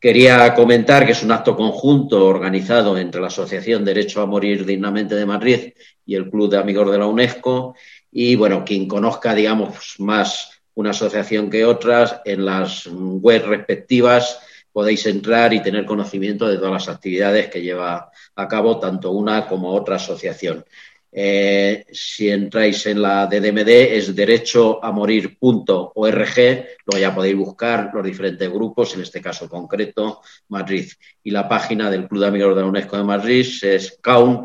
Quería comentar que es un acto conjunto organizado entre la Asociación Derecho a Morir Dignamente de Madrid y el Club de Amigos de la UNESCO. Y bueno, quien conozca, digamos, más una asociación que otras, en las webs respectivas podéis entrar y tener conocimiento de todas las actividades que lleva a cabo tanto una como otra asociación. Eh, si entráis en la DDMD es derechoamorir.org, luego ya podéis buscar los diferentes grupos, en este caso concreto, Madrid. Y la página del Club de Amigos de la UNESCO de Madrid es caun.es.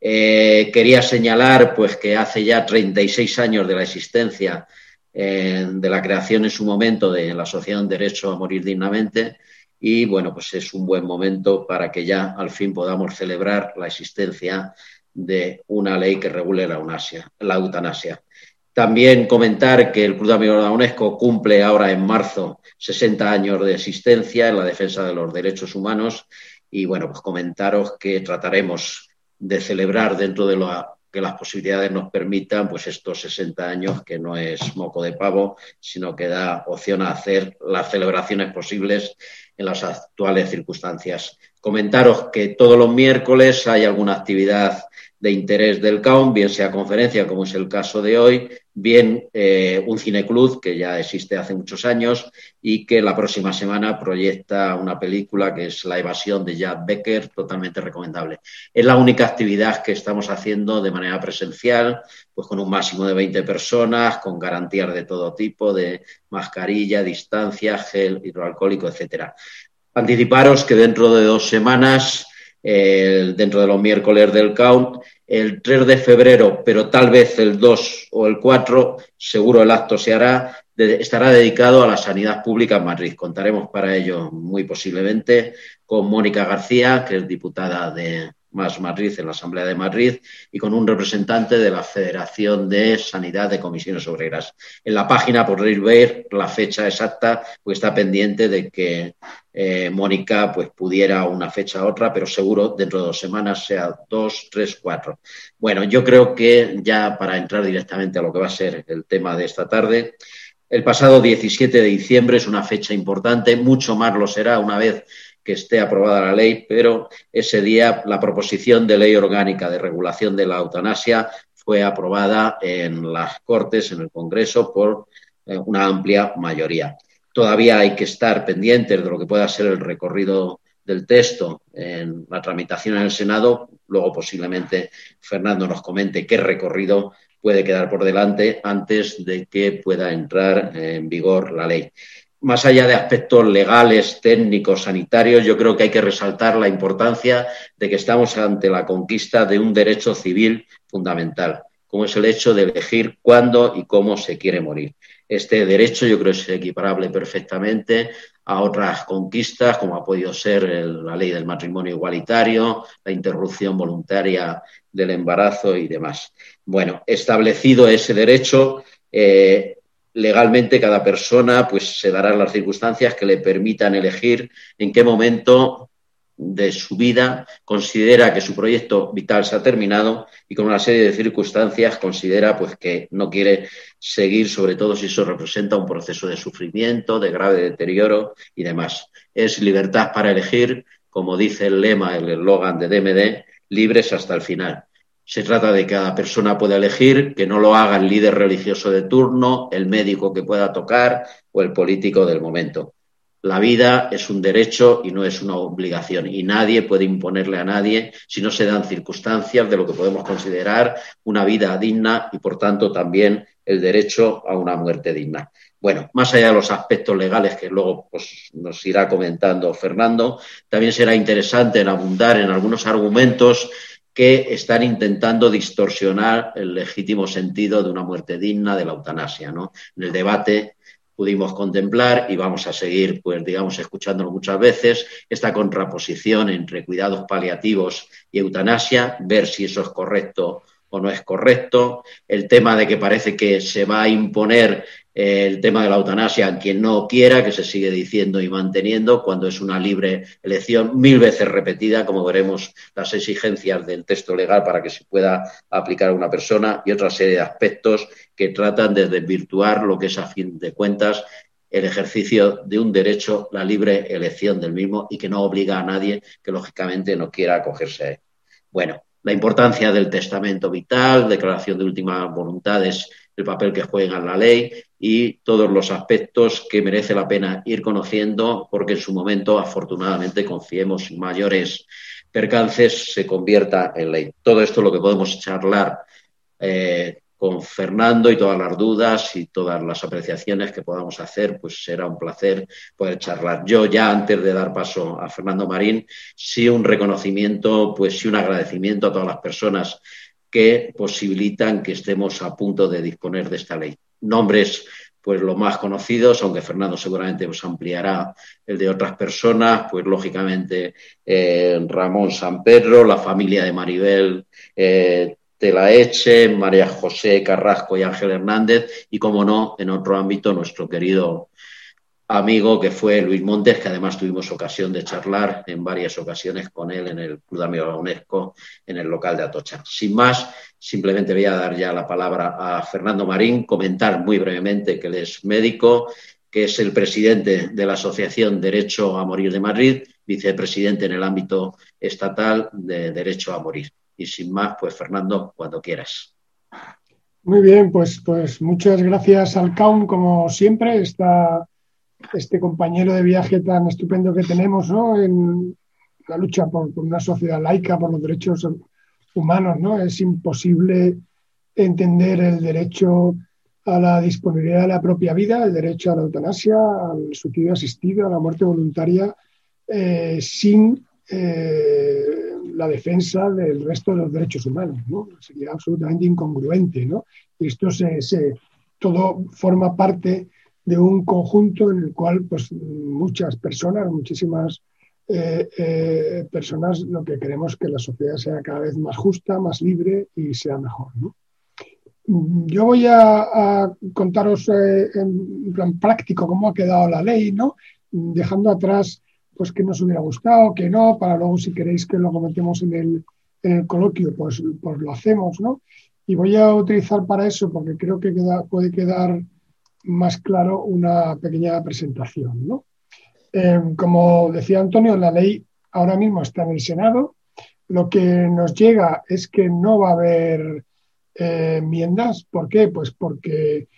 Eh, quería señalar pues, que hace ya 36 años de la existencia eh, de la creación en su momento de la Asociación Derecho a Morir Dignamente y bueno, pues es un buen momento para que ya al fin podamos celebrar la existencia de una ley que regule la, la eutanasia. También comentar que el Club de de la UNESCO cumple ahora en marzo 60 años de existencia en la defensa de los derechos humanos y bueno, pues comentaros que trataremos de celebrar dentro de lo que las posibilidades nos permitan, pues estos 60 años que no es moco de pavo, sino que da opción a hacer las celebraciones posibles en las actuales circunstancias. Comentaros que todos los miércoles hay alguna actividad de interés del CAUM, bien sea conferencia, como es el caso de hoy, bien eh, un cineclub que ya existe hace muchos años y que la próxima semana proyecta una película que es La evasión de Jack Becker, totalmente recomendable. Es la única actividad que estamos haciendo de manera presencial, pues con un máximo de 20 personas, con garantías de todo tipo, de mascarilla, distancia, gel hidroalcohólico, etcétera. Anticiparos que dentro de dos semanas dentro de los miércoles del count, el 3 de febrero, pero tal vez el 2 o el 4, seguro el acto se hará, estará dedicado a la sanidad pública en Madrid. Contaremos para ello muy posiblemente con Mónica García, que es diputada de, más Madrid en la Asamblea de Madrid y con un representante de la Federación de Sanidad de Comisiones Obreras. En la página podréis ver la fecha exacta, pues está pendiente de que eh, Mónica pues pudiera una fecha a otra, pero seguro dentro de dos semanas sea dos, tres, cuatro. Bueno, yo creo que ya para entrar directamente a lo que va a ser el tema de esta tarde, el pasado 17 de diciembre es una fecha importante, mucho más lo será una vez que esté aprobada la ley, pero ese día la proposición de ley orgánica de regulación de la eutanasia fue aprobada en las Cortes, en el Congreso, por eh, una amplia mayoría. Todavía hay que estar pendientes de lo que pueda ser el recorrido del texto en la tramitación en el Senado. Luego posiblemente Fernando nos comente qué recorrido puede quedar por delante antes de que pueda entrar en vigor la ley más allá de aspectos legales, técnicos, sanitarios, yo creo que hay que resaltar la importancia de que estamos ante la conquista de un derecho civil fundamental, como es el hecho de elegir cuándo y cómo se quiere morir. Este derecho yo creo que es equiparable perfectamente a otras conquistas, como ha podido ser la ley del matrimonio igualitario, la interrupción voluntaria del embarazo y demás. Bueno, establecido ese derecho, eh, legalmente cada persona pues se dará las circunstancias que le permitan elegir en qué momento de su vida considera que su proyecto vital se ha terminado y con una serie de circunstancias considera pues que no quiere seguir, sobre todo si eso representa un proceso de sufrimiento, de grave deterioro y demás. Es libertad para elegir, como dice el lema, el eslogan de DMD, libres hasta el final. Se trata de que cada persona pueda elegir, que no lo haga el líder religioso de turno, el médico que pueda tocar o el político del momento. La vida es un derecho y no es una obligación y nadie puede imponerle a nadie si no se dan circunstancias de lo que podemos considerar una vida digna y, por tanto, también el derecho a una muerte digna. Bueno, más allá de los aspectos legales que luego pues, nos irá comentando Fernando, también será interesante en abundar en algunos argumentos que están intentando distorsionar el legítimo sentido de una muerte digna de la eutanasia. ¿no? En el debate pudimos contemplar y vamos a seguir, pues digamos, escuchándolo muchas veces, esta contraposición entre cuidados paliativos y eutanasia, ver si eso es correcto o no es correcto, el tema de que parece que se va a imponer el tema de la eutanasia quien no quiera, que se sigue diciendo y manteniendo cuando es una libre elección, mil veces repetida, como veremos las exigencias del texto legal para que se pueda aplicar a una persona y otra serie de aspectos que tratan de desvirtuar lo que es a fin de cuentas el ejercicio de un derecho, la libre elección del mismo y que no obliga a nadie que lógicamente no quiera acogerse a él. Bueno, la importancia del testamento vital, declaración de últimas voluntades, el papel que juega en la ley y todos los aspectos que merece la pena ir conociendo porque en su momento, afortunadamente, confiemos mayores percances, se convierta en ley. Todo esto es lo que podemos charlar eh, con Fernando y todas las dudas y todas las apreciaciones que podamos hacer, pues será un placer poder charlar. Yo ya antes de dar paso a Fernando Marín, sí un reconocimiento, pues sí un agradecimiento a todas las personas que posibilitan que estemos a punto de disponer de esta ley. Nombres, pues los más conocidos, aunque Fernando seguramente os ampliará el de otras personas, pues lógicamente eh, Ramón San Pedro, la familia de Maribel eh, Telaeche, María José Carrasco y Ángel Hernández, y como no, en otro ámbito, nuestro querido amigo que fue Luis Montes, que además tuvimos ocasión de charlar en varias ocasiones con él en el Club de Amigos UNESCO, en el local de Atocha. Sin más, simplemente voy a dar ya la palabra a Fernando Marín, comentar muy brevemente que él es médico, que es el presidente de la Asociación Derecho a Morir de Madrid, vicepresidente en el ámbito estatal de Derecho a Morir. Y sin más, pues Fernando, cuando quieras. Muy bien, pues, pues muchas gracias al CAUN, como siempre, está este compañero de viaje tan estupendo que tenemos ¿no? en la lucha por, una sociedad laica, por los derechos humanos. ¿no? Es imposible entender el derecho a la disponibilidad de la propia vida, el derecho a la eutanasia, al suicidio asistido, a la muerte voluntaria, eh, sin eh, la defensa del resto de los derechos humanos, ¿no? Sería absolutamente incongruente, ¿no? Y esto se, todo forma parte de un conjunto en el cual pues, muchas personas, muchísimas eh, eh, personas, lo que queremos es que la sociedad sea cada vez más justa, más libre y sea mejor. ¿no? Yo voy a, contaros eh, en plan práctico cómo ha quedado la ley, ¿no? dejando atrás pues que nos hubiera gustado, que no, para luego si queréis que lo comentemos en el, en el coloquio, pues, pues lo hacemos, ¿no? Y voy a utilizar para eso, porque creo que puede quedar más claro una pequeña presentación, ¿no? Em, como decía Antonio, la ley ahora mismo está en el Senado. Lo que nos llega es que no va a haber eh, enmiendas. ¿Por qué? Pues porque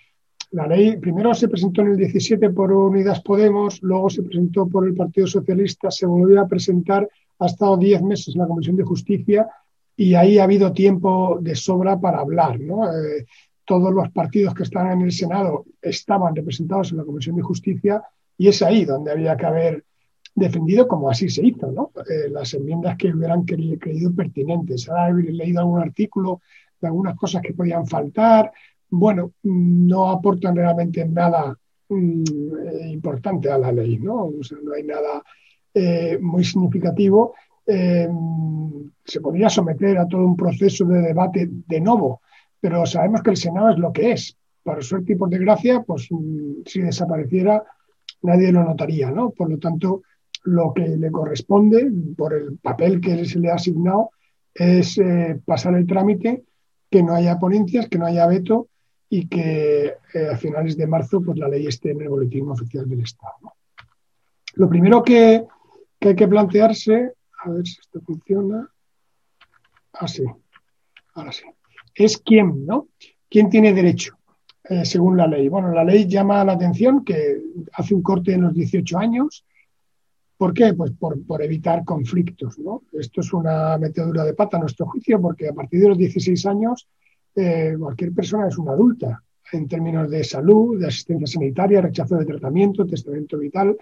la ley primero se presentó en el 17 por Unidas Podemos, luego se presentó por el Partido Socialista, se volvió a presentar, ha estado 10 meses en la Comisión de Justicia y ahí ha habido tiempo de sobra para hablar. Eh, todos los partidos que están en el Senado estaban representados en la Comisión de Justicia y es ahí donde había que haber defendido como así se hizo, ¿no? Eh, las enmiendas que hubieran creído pertinentes. Ahora leído algún artículo de algunas cosas que podían faltar, bueno, no aportan realmente nada mm, eh, importante a la ley, ¿no? O sea, no hay nada eh, muy significativo. Se podría someter a todo un proceso de debate de nuevo, pero sabemos que el Senado es lo que es. Por suerte y por desgracia, pues mm, si desapareciera, nadie lo notaría, ¿no? Por lo tanto, lo que le corresponde, por el papel que se le ha asignado, es pasar el trámite, que no haya ponencias, que no haya veto y que eh, a finales de marzo pues, la ley esté en el boletín oficial del Estado. Lo primero que, hay que plantearse, a ver si esto funciona, así, ah, ahora sí, es quién, ¿no? ¿Quién tiene derecho? Eh, según la ley. Bueno, la ley llama la atención que hace un corte en los 18 años. ¿Por qué? Pues por, por, evitar conflictos. ¿no? Esto es una metedura de pata a nuestro juicio, porque a partir de los 16 años eh, cualquier persona es una adulta en términos de salud, de asistencia sanitaria, rechazo de tratamiento, testamento vital.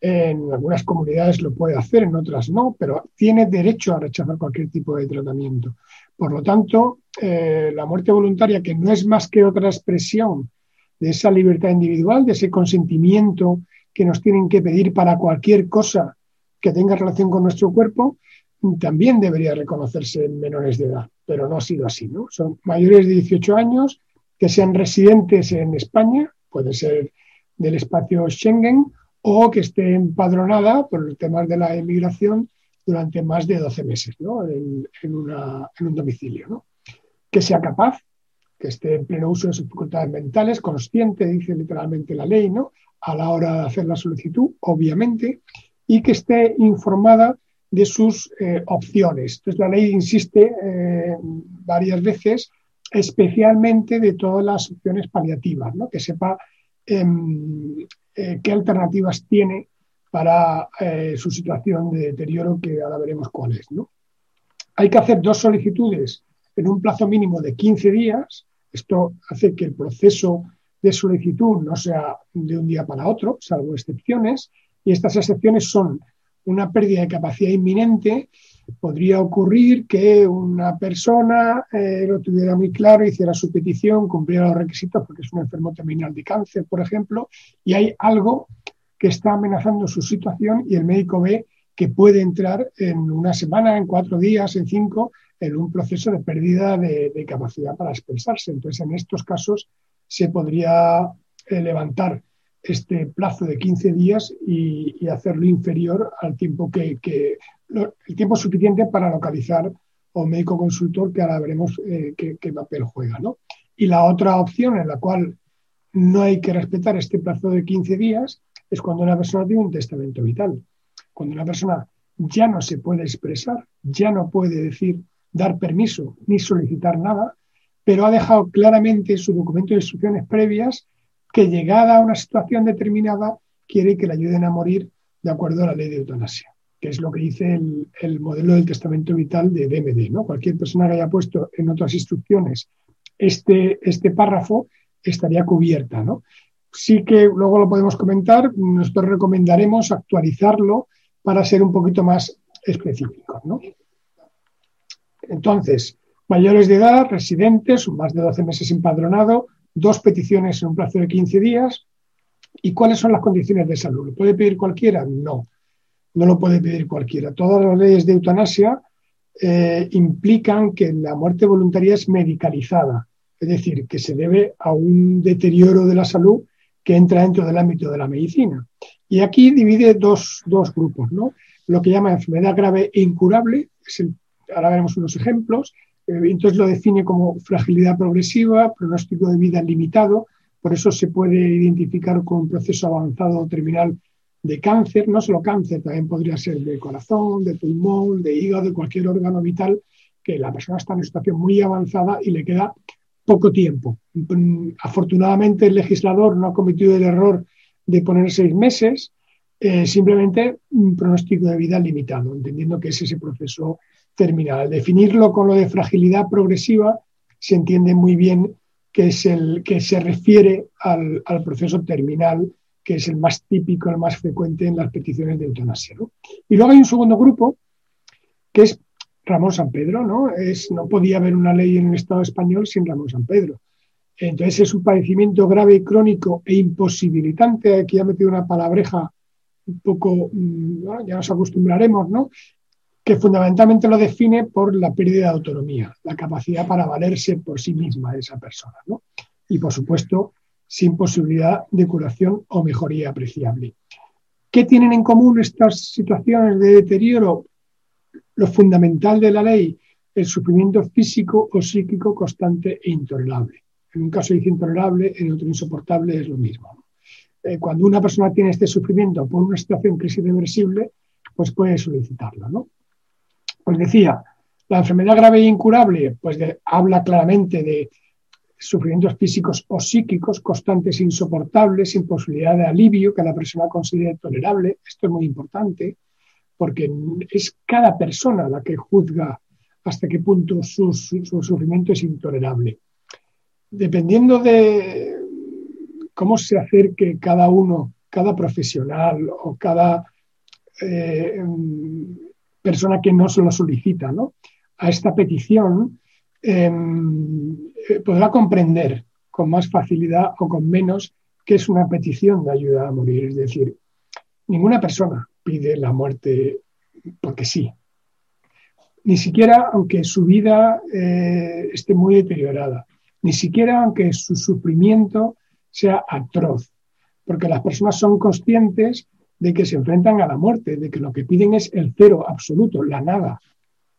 En algunas comunidades lo puede hacer, en otras no, pero tiene derecho a rechazar cualquier tipo de tratamiento. Por lo tanto, eh, la muerte voluntaria, que no es más que otra expresión de esa libertad individual, de ese consentimiento que nos tienen que pedir para cualquier cosa que tenga relación con nuestro cuerpo, también debería reconocerse en menores de edad, pero no ha sido así. ¿no? Son mayores de 18 años que sean residentes en España, puede ser del espacio Schengen, o que esté empadronada por los temas de la emigración durante más de 12 meses ¿no? en, un domicilio. ¿no? Que sea capaz, que esté en pleno uso de sus facultades mentales, consciente, dice literalmente la ley, ¿no? a la hora de hacer la solicitud, obviamente, y que esté informada de sus eh, opciones. Entonces, la ley insiste eh, varias veces, especialmente de todas las opciones paliativas, ¿no? que sepa em, eh, qué alternativas tiene para su situación de deterioro, que ahora veremos cuál es. ¿no? Hay que hacer dos solicitudes en un plazo mínimo de 15 días. Esto hace que el proceso de solicitud no sea de un día para otro, salvo excepciones, y estas excepciones son una pérdida de capacidad inminente, podría ocurrir que una persona eh, lo tuviera muy claro, hiciera su petición, cumpliera los requisitos porque es un enfermo terminal de cáncer, por ejemplo, y hay algo que está amenazando su situación y el médico ve que puede entrar en una semana, en cuatro días, en cinco, en un proceso de pérdida de, capacidad para expresarse. Entonces, en estos casos se podría eh, levantar este plazo de 15 días y, hacerlo inferior al tiempo que, el tiempo suficiente para localizar un médico consultor que ahora veremos eh, qué, papel juega. ¿no? Y la otra opción en la cual no hay que respetar este plazo de 15 días es cuando una persona tiene un testamento vital. Cuando una persona ya no se puede expresar, ya no puede decir, dar permiso ni solicitar nada, pero ha dejado claramente su documento de instrucciones previas que llegada a una situación determinada quiere que le ayuden a morir de acuerdo a la ley de eutanasia, que es lo que dice el, modelo del testamento vital de DMD. ¿no? Cualquier persona que haya puesto en otras instrucciones este, este párrafo estaría cubierta. ¿no? Sí que luego lo podemos comentar, nosotros recomendaremos actualizarlo para ser un poquito más específicos. ¿no? Entonces, mayores de edad, residentes, más de 12 meses empadronado, dos peticiones en un plazo de 15 días. ¿Y cuáles son las condiciones de salud? ¿Lo puede pedir cualquiera? No, no lo puede pedir cualquiera. Todas las leyes de eutanasia eh, implican que la muerte voluntaria es medicalizada, es decir, que se debe a un deterioro de la salud que entra dentro del ámbito de la medicina. Y aquí divide dos, grupos, ¿no? Lo que llama enfermedad grave e incurable, ahora veremos unos ejemplos, eh, entonces lo define como fragilidad progresiva, pronóstico de vida limitado, por eso se puede identificar con proceso avanzado terminal de cáncer, no solo cáncer, también podría ser de corazón, de pulmón, de hígado, de cualquier órgano vital, que la persona está en una situación muy avanzada y le queda poco tiempo. Afortunadamente el legislador no ha cometido el error de poner seis meses, eh, simplemente un pronóstico de vida limitado, entendiendo que es ese proceso terminal. Al definirlo con lo de fragilidad progresiva, se entiende muy bien que, es el, que se refiere al, proceso terminal, que es el más típico, el más frecuente en las peticiones de eutanasia. Y luego hay un segundo grupo, que es Ramón San Pedro, ¿no? Es, no podía haber una ley en el Estado español sin Ramón San Pedro. Entonces es un padecimiento grave y crónico e imposibilitante. Aquí ha metido una palabreja un poco, mm, ya nos acostumbraremos, ¿no? que fundamentalmente lo define por la pérdida de autonomía, la capacidad para valerse por sí misma de esa persona. ¿no? Y, por supuesto, sin posibilidad de curación o mejoría apreciable. ¿Qué tienen en común estas situaciones de deterioro? Lo fundamental de la ley, el sufrimiento físico o psíquico constante e intolerable. En un caso dice intolerable, en otro insoportable es lo mismo. Eh, cuando una persona tiene este sufrimiento por una situación crisis irreversible, pues puede solicitarlo. ¿no? Pues decía, la enfermedad grave e incurable, pues habla claramente de sufrimientos físicos o psíquicos constantes, insoportables, sin posibilidad de alivio que la persona considere tolerable. Esto es muy importante porque es cada persona la que juzga hasta qué punto su, sufrimiento es intolerable. Dependiendo de cómo se acerque cada uno, cada profesional o cada eh, persona que no se lo solicita ¿no? a esta petición em, eh, podrá comprender con más facilidad o con menos que es una petición de ayuda a morir. Es decir, ninguna persona pide la muerte porque sí. Ni siquiera aunque su vida eh, esté muy deteriorada. Ni siquiera aunque su sufrimiento sea atroz. Porque las personas son conscientes de que se enfrentan a la muerte, de que lo que piden es el cero absoluto, la nada.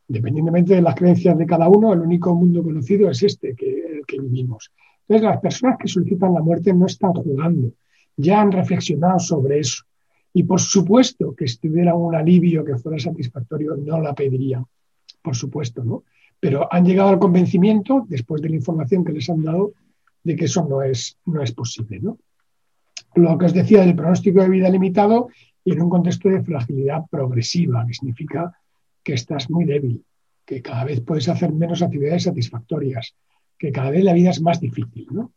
Independientemente de las creencias de cada uno, el único mundo conocido es este que, el que vivimos. Entonces, las personas que solicitan la muerte no están jugando, ya han reflexionado sobre eso. Y por supuesto que si tuviera un alivio que fuera satisfactorio, no la pedirían, por supuesto, ¿no? Pero han llegado al convencimiento, después de la información que les han dado, de que eso no es, no es posible, ¿no? Lo que os decía del pronóstico de vida limitado y en un contexto de fragilidad progresiva, que significa que estás muy débil, que cada vez puedes hacer menos actividades satisfactorias, que cada vez la vida es más difícil. ¿no?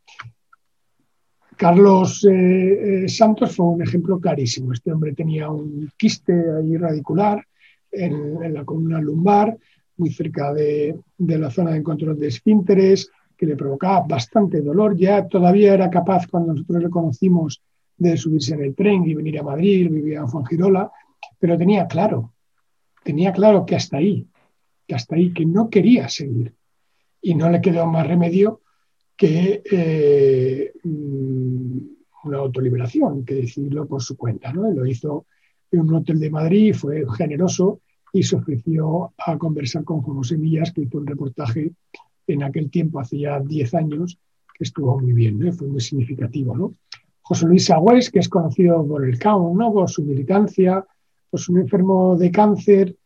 Carlos eh, eh, Santos fue un ejemplo clarísimo. Este hombre tenía un quiste ahí radicular en, la columna lumbar, muy cerca de, la zona de control de esfínteres, que le provocaba bastante dolor. Ya todavía era capaz, cuando nosotros le conocimos, de subirse en el tren y venir a Madrid, vivía en Fongirola, pero tenía claro, tenía claro que hasta ahí, que hasta ahí, que no quería seguir. Y no le quedó más remedio que eh, mm, una autoliberación, que decidirlo por su cuenta. ¿no? Lo hizo en un hotel de Madrid, fue generoso y se ofreció a conversar con Juan Semillas, que hizo un reportaje en aquel tiempo, hacía 10 años, que estuvo muy bien, fue muy significativo. ¿no? José Luis Agüez, que es conocido por el CAO, ¿no? por su militancia, por su enfermo de cáncer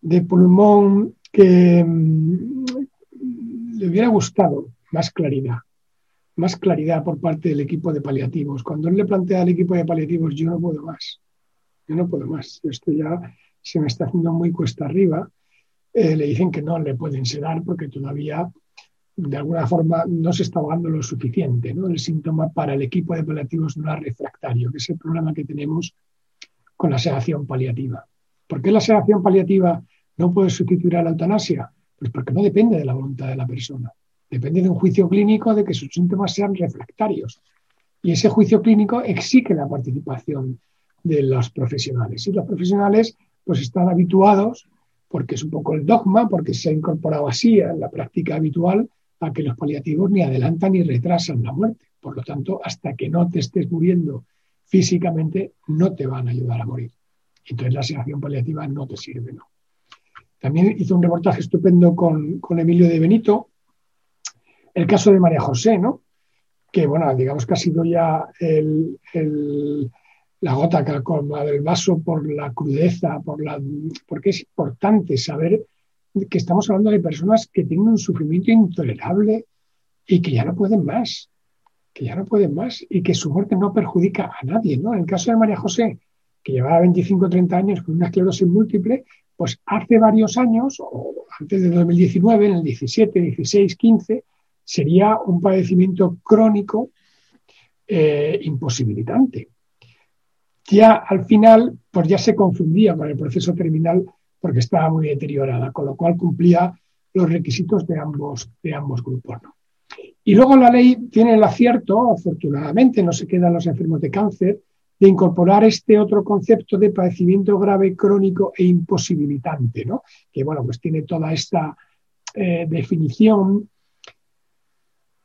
de pulmón, que mm, le hubiera gustado más claridad, más claridad por parte del equipo de paliativos. Cuando él le plantea al equipo de paliativos, yo no puedo más, yo no puedo más, esto ya se me está haciendo muy cuesta arriba, eh, le dicen que no le pueden sedar porque todavía de alguna forma no se está ahogando lo suficiente. ¿no? El síntoma para el equipo de paliativos no es refractario, que es el problema que tenemos con la sedación paliativa. ¿Por qué la sedación paliativa no puede sustituir a la eutanasia? Pues porque no depende de la voluntad de la persona. Depende de un juicio clínico de que sus síntomas sean refractarios. Y ese juicio clínico exige la participación de los profesionales. Y los profesionales pues están habituados, porque es un poco el dogma, porque se ha incorporado así en la práctica habitual, a que los paliativos ni adelantan ni retrasan la muerte. Por lo tanto, hasta que no te estés muriendo físicamente, no te van a ayudar a morir. Entonces la sedación paliativa no te sirve, ¿no? También hizo un reportaje estupendo con, Emilio de Benito, el caso de María José, ¿no? Que, bueno, digamos que ha sido ya la gota que ha colmado el vaso por la crudeza, por la, porque es importante saber que estamos hablando de personas que tienen un sufrimiento intolerable y que ya no pueden más, que ya no pueden más y que su muerte no perjudica a nadie. ¿no? En el caso de María José, que llevaba 25 o 30 años con una esclerosis múltiple, pues hace varios años, o antes de 2019, en el 17, 16, 15, sería un padecimiento crónico eh, imposibilitante. Ya al final, pues ya se confundía con el proceso terminal porque estaba muy deteriorada, con lo cual cumplía los requisitos de ambos, de ambos grupos. Y luego la ley tiene el acierto, afortunadamente, no se quedan los enfermos de cáncer, de incorporar este otro concepto de padecimiento grave, crónico e imposibilitante, ¿no? que bueno, pues tiene toda esta eh, definición.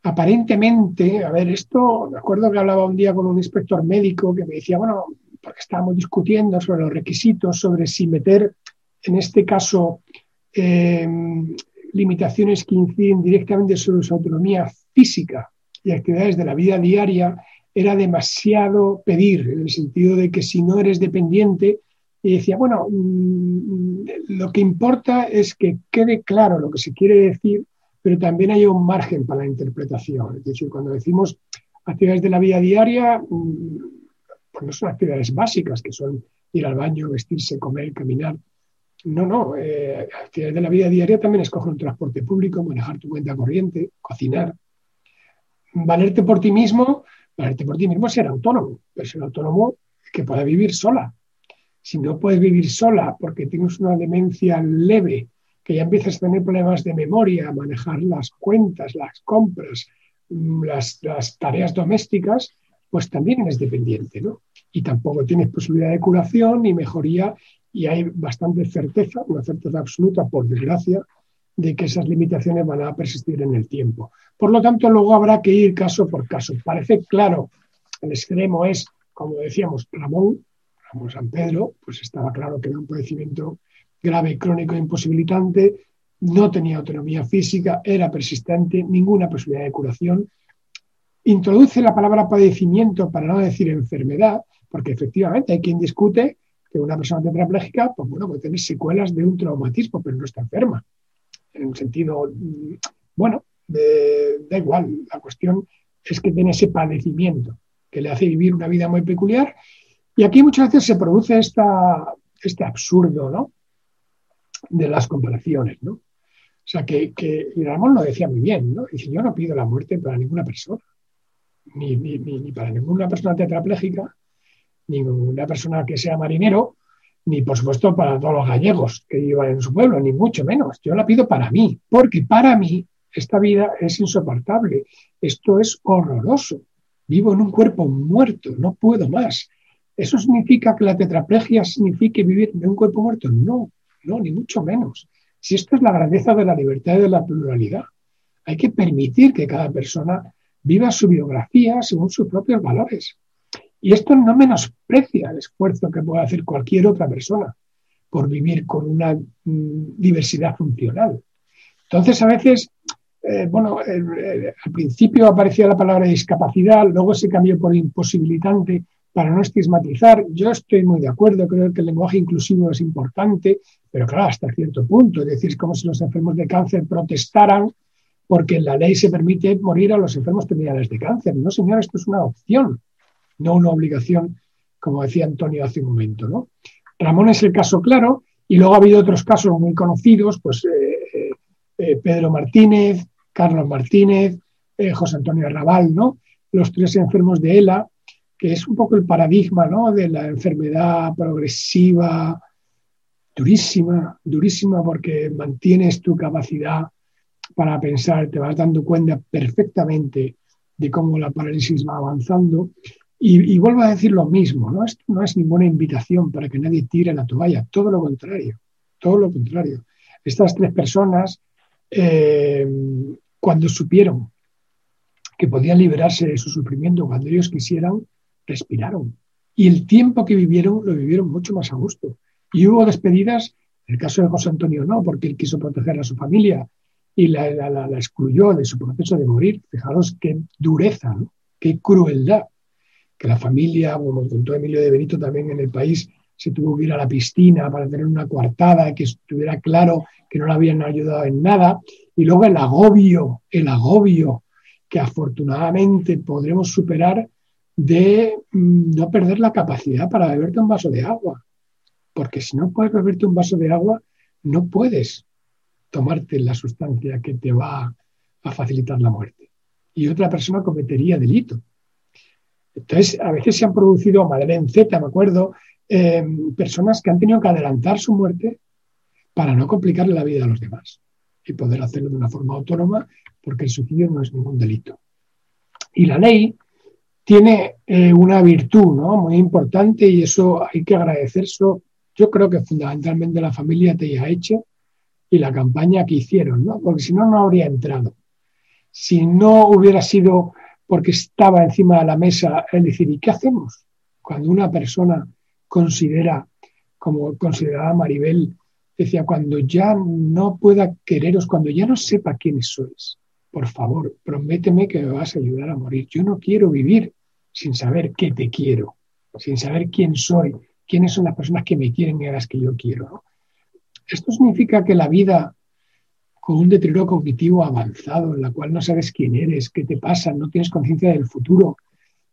Aparentemente, a ver, esto, me acuerdo que hablaba un día con un inspector médico que me decía, bueno, porque estábamos discutiendo sobre los requisitos, sobre si meter en este caso, em, limitaciones que inciden directamente sobre su autonomía física y actividades de la vida diaria, era demasiado pedir, en el sentido de que si no eres dependiente, y decía, bueno, mm, lo que importa es que quede claro lo que se quiere decir, pero también hay un margen para la interpretación. Es decir, cuando decimos actividades de la vida diaria, mm, pues no son actividades básicas, que son ir al baño, vestirse, comer, caminar, no, no. Eh, actividades de la vida diaria también es coger un transporte público, manejar tu cuenta corriente, cocinar. Valerte por ti mismo, valerte por ti mismo es ser autónomo, pero ser autónomo que pueda vivir sola. Si no puedes vivir sola porque tienes una demencia leve, que ya empiezas a tener problemas de memoria, manejar las cuentas, las compras, mm, las, las tareas domésticas, pues también eres dependiente, ¿no? Y tampoco tienes posibilidad de curación ni mejoría y hay bastante certeza, una certeza absoluta, por desgracia, de que esas limitaciones van a persistir en el tiempo. Por lo tanto, luego habrá que ir caso por caso. Parece claro, el extremo es, como decíamos, Ramón, Ramón San Pedro, pues estaba claro que era un padecimiento grave, crónico imposibilitante, no tenía autonomía física, era persistente, ninguna posibilidad de curación. introduce la palabra padecimiento para no decir enfermedad, porque efectivamente hay quien discute que una persona tetrapléjica, pues bueno, puede tener secuelas de un traumatismo, pero no está enferma. En un sentido, mm, bueno, da igual, la cuestión es que tiene ese padecimiento que le hace vivir una vida muy peculiar. Y aquí muchas veces se produce esta, este absurdo, ¿no? De las comparaciones, ¿no? O sea, que, que y Ramón lo decía muy bien, ¿no? Dice, yo no pido la muerte para ninguna persona, ni, ni, ni para ninguna persona tetraplégica, ni una persona que sea marinero, ni por supuesto para todos los gallegos que vivan en su pueblo, ni mucho menos. Yo la pido para mí, porque para mí esta vida es insoportable, esto es horroroso. Vivo en un cuerpo muerto, no puedo más. ¿Eso significa que la tetraplegia signifique vivir en un cuerpo muerto? No, no, ni mucho menos. Si esto es la grandeza de la libertad y de la pluralidad, hay que permitir que cada persona viva su biografía según sus propios valores. Y esto no menosprecia el esfuerzo que puede hacer cualquier otra persona por vivir con una mm, diversidad funcional. Entonces, a veces, eh, bueno, al principio aparecía la palabra discapacidad, luego se cambió por imposibilitante para no estigmatizar. Yo estoy muy de acuerdo, creo que el lenguaje inclusivo es importante, pero claro, hasta cierto punto. Es decir, como si los enfermos de cáncer protestaran porque en la ley se permite morir a los enfermos terminales de cáncer. No, señor, esto es una opción no una obligación, como decía Antonio hace un momento. ¿no? Ramón es el caso claro, y luego ha habido otros casos muy conocidos, pues eh, eh, eh, Pedro Martínez, Carlos Martínez, José Antonio Arrabal, ¿no? los tres enfermos de ELA, que es un poco el paradigma ¿no? de la enfermedad progresiva, durísima, durísima porque mantienes tu capacidad para pensar, te vas dando cuenta perfectamente de cómo la parálisis va avanzando y, vuelvo a decir lo mismo, ¿no? Esto no es ninguna invitación para que nadie tire la toalla, todo lo contrario, todo lo contrario. Estas tres personas, eh, cuando supieron que podían liberarse de su sufrimiento cuando ellos quisieran, respiraron. Y el tiempo que vivieron lo vivieron mucho más a gusto. Y hubo despedidas, en el caso de José Antonio no, porque él quiso proteger a su familia y la, excluyó de su proceso de morir. Fijaros qué dureza, ¿no? qué crueldad que la familia, como contó Emilio de Benito también en el país, se tuvo que ir a la piscina para tener una coartada, que estuviera claro que no le habían ayudado en nada. Y luego el agobio, el agobio que afortunadamente podremos superar de mm, no perder la capacidad para beberte un vaso de agua. Porque si no puedes beberte un vaso de agua, no puedes tomarte la sustancia que te va a facilitar la muerte. Y otra persona cometería delito. Entonces, a veces se han producido, Madeleine Z, me acuerdo, eh, personas que han tenido que adelantar su muerte para no complicarle la vida a los demás y poder hacerlo de una forma autónoma, porque el suicidio no es ningún delito. Y la ley tiene eh, una virtud ¿no? muy importante y eso hay que agradecérselo. Yo creo que fundamentalmente la familia te ha hecho y la campaña que hicieron, ¿no? porque si no, no habría entrado. Si no hubiera sido porque estaba encima de la mesa el decir, ¿y qué hacemos? Cuando una persona considera, como consideraba Maribel, decía, cuando ya no pueda quereros, cuando ya no sepa quiénes sois, por favor, prométeme que me vas a ayudar a morir. Yo no quiero vivir sin saber qué te quiero, sin saber quién soy, quiénes son las personas que me quieren y a las que yo quiero. Esto significa que la vida con un deterioro cognitivo avanzado, en la cual no sabes quién eres, qué te pasa, no tienes conciencia del futuro,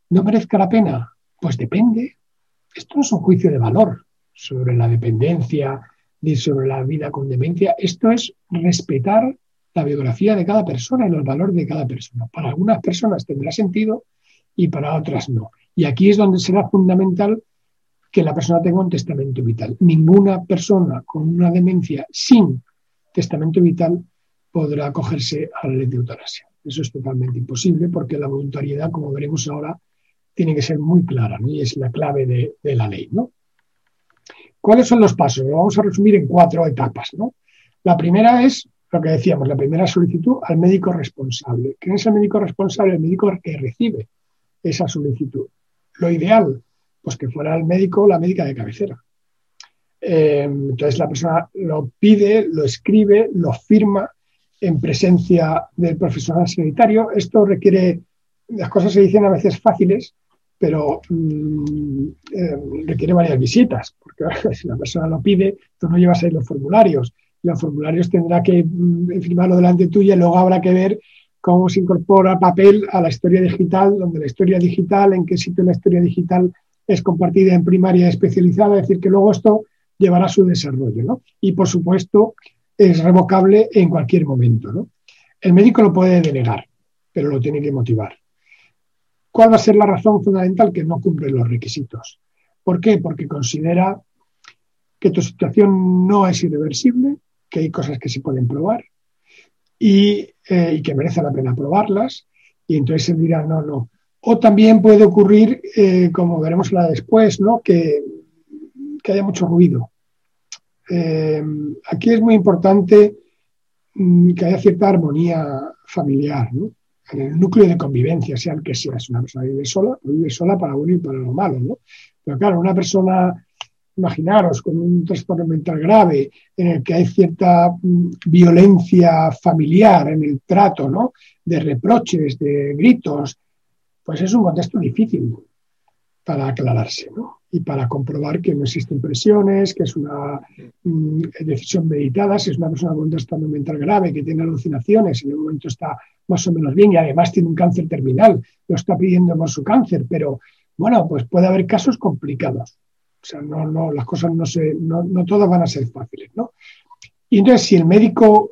¿no merezca la pena? Pues depende. Esto no es un juicio de valor sobre la dependencia ni sobre la vida con demencia. Esto es respetar la biografía de cada persona y los valores de cada persona. Para algunas personas tendrá sentido y para otras no. Y aquí es donde será fundamental que la persona tenga un testamento vital. Ninguna persona con una demencia sin testamento vital podrá acogerse a la ley de eutanasia. Eso es totalmente imposible porque la voluntariedad, como veremos ahora, tiene que ser muy clara y es la clave de, la ley. ¿no? ¿Cuáles son los pasos? Lo vamos a resumir en cuatro etapas. ¿no? La primera es lo que decíamos, la primera solicitud al médico responsable. ¿Quién es el médico responsable? El médico que recibe esa solicitud. Lo ideal, pues que fuera el médico o la médica de cabecera. Eh, entonces la persona lo pide, lo escribe, lo firma en presencia del profesional sanitario. Esto requiere las cosas se dicen a veces fáciles, pero mm, eh, requiere varias visitas, porque si la persona lo pide, tú no llevas ahí los formularios. Los formularios tendrá que mm, firmarlo delante tuya y luego habrá que ver cómo se incorpora papel a la historia digital, donde la historia digital, en qué sitio la historia digital es compartida en primaria especializada, es decir, que luego esto llevará a su desarrollo. ¿no? Y, por supuesto, es revocable en cualquier momento. ¿no? El médico lo puede denegar, pero lo tiene que motivar. ¿Cuál va a ser la razón fundamental? Que no cumple los requisitos. ¿Por qué? Porque considera que tu situación no es irreversible, que hay cosas que se pueden probar y, eh, que merece la pena probarlas. Y entonces dirá, no, no. O también puede ocurrir, eh, como veremos la después, ¿no? que, haya mucho ruido. Eh, aquí es muy importante mm, que haya cierta armonía familiar. en el núcleo de convivencia, sea el que sea. Si una persona vive sola, pues vive sola para bueno y para lo malo, ¿no? Pero claro, una persona, imaginaros, con un trastorno mental grave, en el que hay cierta mm, violencia familiar en el trato, ¿no? De reproches, de gritos, pues es un contexto difícil para aclararse, ¿no? y para comprobar que no existen presiones, que es una mm, decisión meditada, si es una persona con un trastorno mental grave, que tiene alucinaciones, en el momento está más o menos bien y además tiene un cáncer terminal, lo está pidiendo por su cáncer, pero bueno, pues puede haber casos complicados. O sea, no, no, las cosas no, se, no, no todas van a ser fáciles, ¿no? Y entonces, si el médico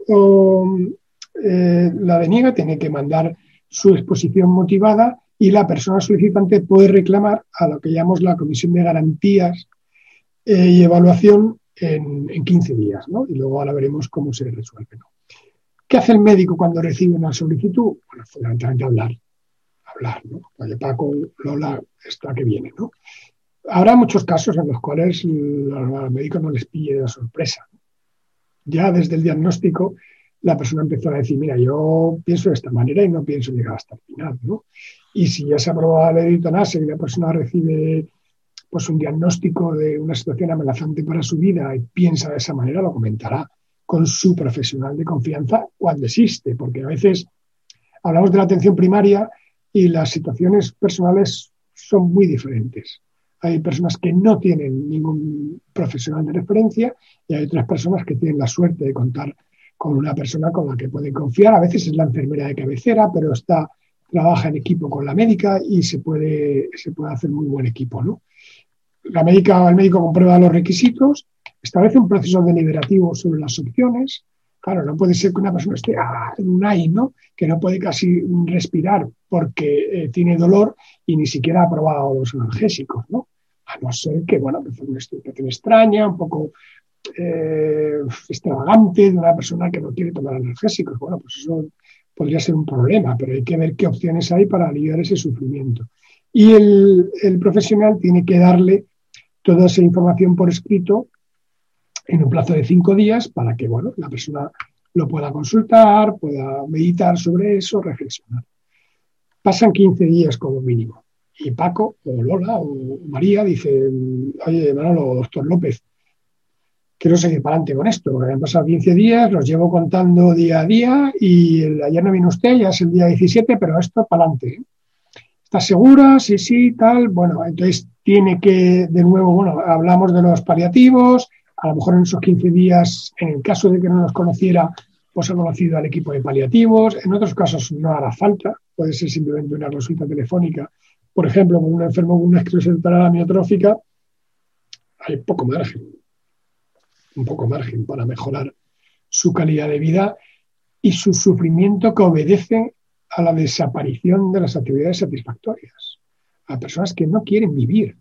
eh, la deniega, tiene que mandar su exposición motivada y la persona solicitante puede reclamar a lo que llamamos la Comisión de Garantías eh, y Evaluación en, 15 días, ¿no? Y luego ahora veremos cómo se resuelve, ¿no? ¿Qué hace el médico cuando recibe una solicitud? Bueno, fundamentalmente hablar, hablar, ¿no? Oye, Paco, Lola, está que viene, ¿no? Habrá muchos casos en los cuales al médico no les pille de sorpresa. Ya desde el diagnóstico la persona empezó a decir, mira, yo pienso de esta manera y no pienso llegar hasta el final, ¿no? Y si ya se ha probado la eutanase y la persona recibe pues, un diagnóstico de una situación amenazante para su vida y piensa de esa manera, lo comentará con su profesional de confianza cuando existe, porque a veces hablamos de la atención primaria y las situaciones personales son muy diferentes. Hay personas que no tienen ningún profesional de referencia y hay otras personas que tienen la suerte de contar con una persona con la que pueden confiar. A veces es la enfermera de cabecera, pero está trabaja en equipo con la médica y se puede, se puede hacer muy buen equipo. ¿no? La médica el médico comprueba los requisitos, establece un proceso deliberativo sobre las opciones. Claro, no puede ser que una persona esté ah, en un AI, ¿no? que no puede casi respirar porque eh, tiene dolor y ni siquiera ha probado los analgésicos. ¿no? A no ser que, bueno, pues una situación extraña, un poco eh, extravagante de una persona que no quiere tomar analgésicos. Bueno, pues eso podría ser un problema, pero hay que ver qué opciones hay para aliviar ese sufrimiento. Y el, profesional tiene que darle toda esa información por escrito en un plazo de cinco días para que bueno, la persona lo pueda consultar, pueda meditar sobre eso, reflexionar. Pasan 15 días como mínimo. Y Paco, o Lola, o María dicen, oye, Manolo, doctor López, quiero seguir para adelante con esto, han pasado 15 días, los llevo contando día a día y ayer no vino usted, ya es el día 17, pero esto para adelante. ¿eh? ¿Estás segura? Sí, sí, tal. Bueno, entonces tiene que, de nuevo, bueno, hablamos de los paliativos, a lo mejor en esos 15 días, en el caso de que no nos conociera, pues ha conocido al equipo de paliativos, en otros casos no hará falta, puede ser simplemente una consulta telefónica, por ejemplo, con un enfermo con una esclerosis amiotrófica, hay poco margen un poco margen para mejorar su calidad de vida y su sufrimiento que obedece a la desaparición de las actividades satisfactorias, a personas que no quieren vivir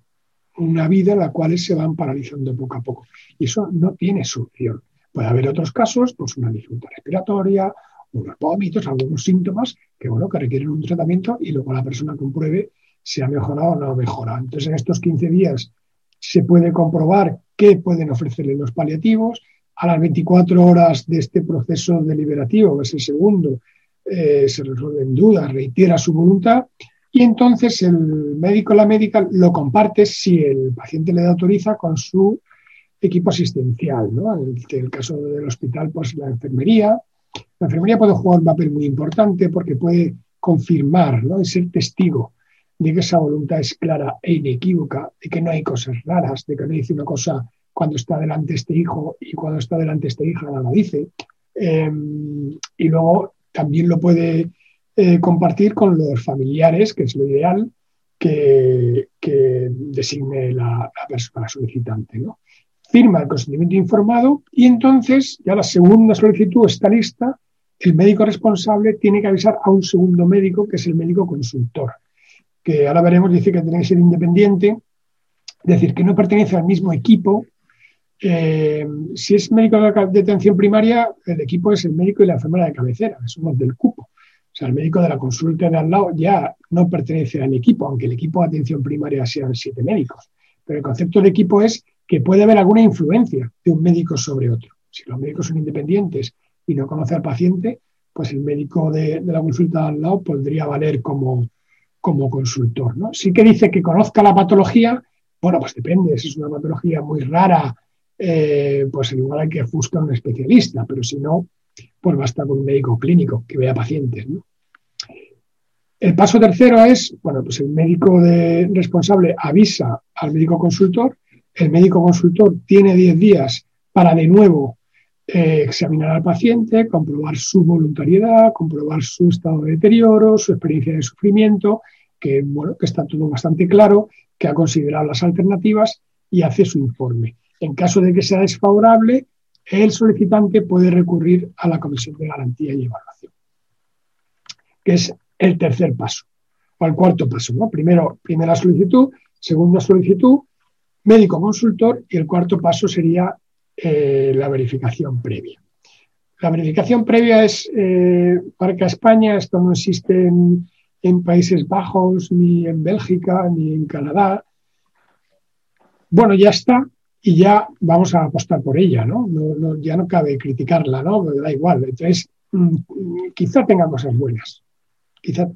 una vida en la cual se van paralizando poco a poco. Y eso no tiene solución. Puede haber otros casos, pues una dificultad respiratoria, unos vómitos, algunos síntomas que, bueno, que requieren un tratamiento y luego la persona compruebe si ha mejorado o no ha mejorado. Entonces, en estos 15 días se puede comprobar qué pueden ofrecerle los paliativos. A las 24 horas de este proceso deliberativo, que es el segundo, eh, se resuelven dudas, reitera su voluntad y entonces el médico o la médica lo comparte si el paciente le autoriza con su equipo asistencial. En el, caso del hospital, pues la enfermería. La enfermería puede jugar un papel muy importante porque puede confirmar, ¿no? de ser testigo de que esa voluntad es clara e inequívoca, de que no hay cosas raras, de que no dice una cosa cuando está delante este hijo y cuando está delante esta hija no la dice. Em, y luego también lo puede eh, compartir con los familiares, que es lo ideal, que, designe la, persona solicitante. ¿no? Firma el consentimiento informado y entonces ya la segunda solicitud está lista. El médico responsable tiene que avisar a un segundo médico, que es el médico consultor, que ahora veremos, dice que tiene que ser independiente, es decir, que no pertenece al mismo equipo. Eh, si es médico de atención primaria, el equipo es el médico y la enfermera de cabecera, somos del cupo. O sea, el médico de la consulta de al lado ya no pertenece al equipo, aunque el equipo de atención primaria sean siete médicos. Pero el concepto de equipo es que puede haber alguna influencia de un médico sobre otro. Si los médicos son independientes y no conoce al paciente, pues el médico de, la consulta de al lado podría valer como, como consultor. ¿no? Sí que dice que conozca la patología, bueno, pues depende, si es una patología muy rara, eh, pues igual hay que buscar un especialista, pero si no, pues basta con un médico clínico que vea pacientes. El paso tercero es, bueno, pues el médico responsable avisa al médico consultor, el médico consultor tiene 10 días para de nuevo eh, examinar al paciente, comprobar su voluntariedad, comprobar su estado de deterioro, su experiencia de sufrimiento, que, bueno, que está todo bastante claro, que ha considerado las alternativas y hace su informe. En caso de que sea desfavorable, el solicitante puede recurrir a la Comisión de Garantía y Evaluación, que es el tercer paso, o el cuarto paso. ¿no? Primero, primera solicitud, segunda solicitud, médico consultor y el cuarto paso sería eh, la verificación previa. La verificación previa es, eh, España, esto no existe en, en Países Bajos, ni en Bélgica, ni en Canadá. Bueno, ya está, y ya vamos a apostar por ella, ¿no? ya no cabe criticarla, ¿no? Da igual. Entonces, mm, quizá tenga cosas buenas.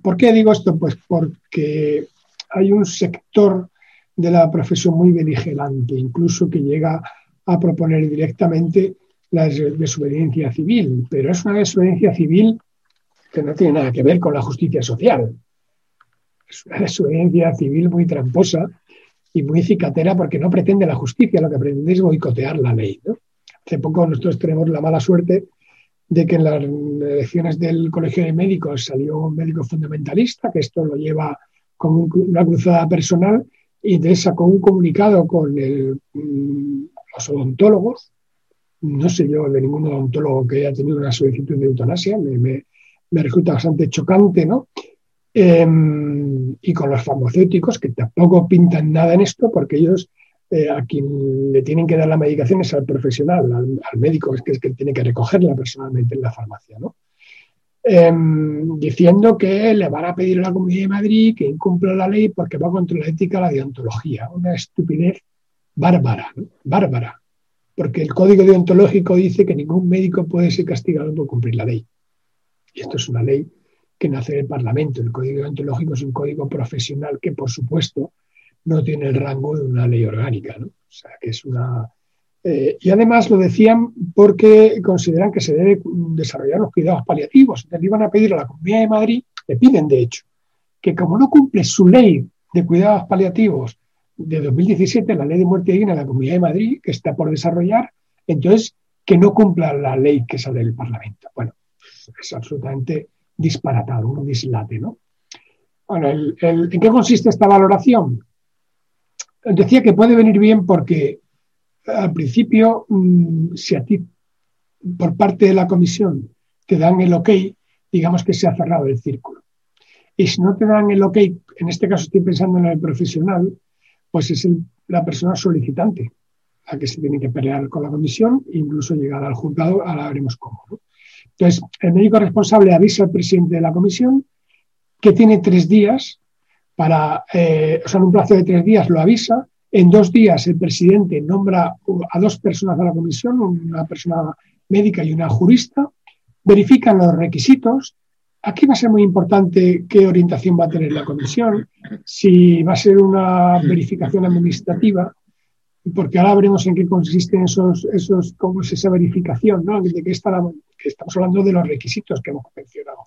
¿Por qué digo esto? Pues porque hay un sector de la profesión muy beligerante, incluso que llega a proponer directamente la desobediencia civil, pero es una desobediencia civil que no tiene nada que ver con la justicia social. Es una desobediencia civil muy tramposa y muy cicatera porque no pretende la justicia, lo que pretende es boicotear la ley. Hace poco nosotros tenemos la mala suerte de que en las elecciones del Colegio de Médicos salió un médico fundamentalista, que esto lo lleva con una cruzada personal, y entonces sacó un comunicado con mm, los odontólogos. No sé yo de ningún odontólogo que haya tenido una solicitud de eutanasia, me, me, me resulta bastante chocante, ¿no? Em, y con los farmacéuticos, que tampoco pintan nada en esto, porque ellos eh, a quien le tienen que dar la medicación es al profesional, al, médico, es que es que tiene que recogerla personalmente en la farmacia, ¿no? Em, diciendo que le van a pedir a la Comunidad de Madrid que incumpla la ley porque va contra la ética, la deontología. Una estupidez bárbara, bárbara. Porque el código deontológico dice que ningún médico puede ser castigado por cumplir la ley. Y esto es una ley que nace en el Parlamento. El código deontológico es un código profesional que, por supuesto, no tiene el rango de una ley orgánica. ¿no? O sea, que es una. Eh, y además lo decían porque consideran que se debe desarrollar los cuidados paliativos. Entonces iban a pedir a la Comunidad de Madrid, le piden de hecho, que como no cumple su ley de cuidados paliativos de 2017, la ley de muerte digna de la Comunidad de Madrid, que está por desarrollar, entonces que no cumpla la ley que sale del Parlamento. Bueno, es absolutamente disparatado, un dislate, ¿no? Bueno, ¿en qué consiste esta valoración? Decía que puede venir bien porque al principio, mm, si a ti, por parte de la comisión, te dan el ok, digamos que se ha cerrado el círculo. Y si no te dan el ok, en este caso estoy pensando en el profesional, pues es la persona solicitante la que se tiene que pelear con la comisión incluso llegar al juzgado, ahora veremos cómo. ¿no? Entonces, el médico responsable avisa al presidente de la comisión que tiene tres días para, eh, o sea, en un plazo de tres días lo avisa. En dos días el presidente nombra a dos personas de la comisión, una persona médica y una jurista, verifican los requisitos. Aquí va a ser muy importante qué orientación va a tener la comisión, si va a ser una verificación administrativa porque ahora veremos en qué consisten esos, esos cómo es esa verificación, ¿no? De qué está que estamos hablando de los requisitos que hemos mencionado.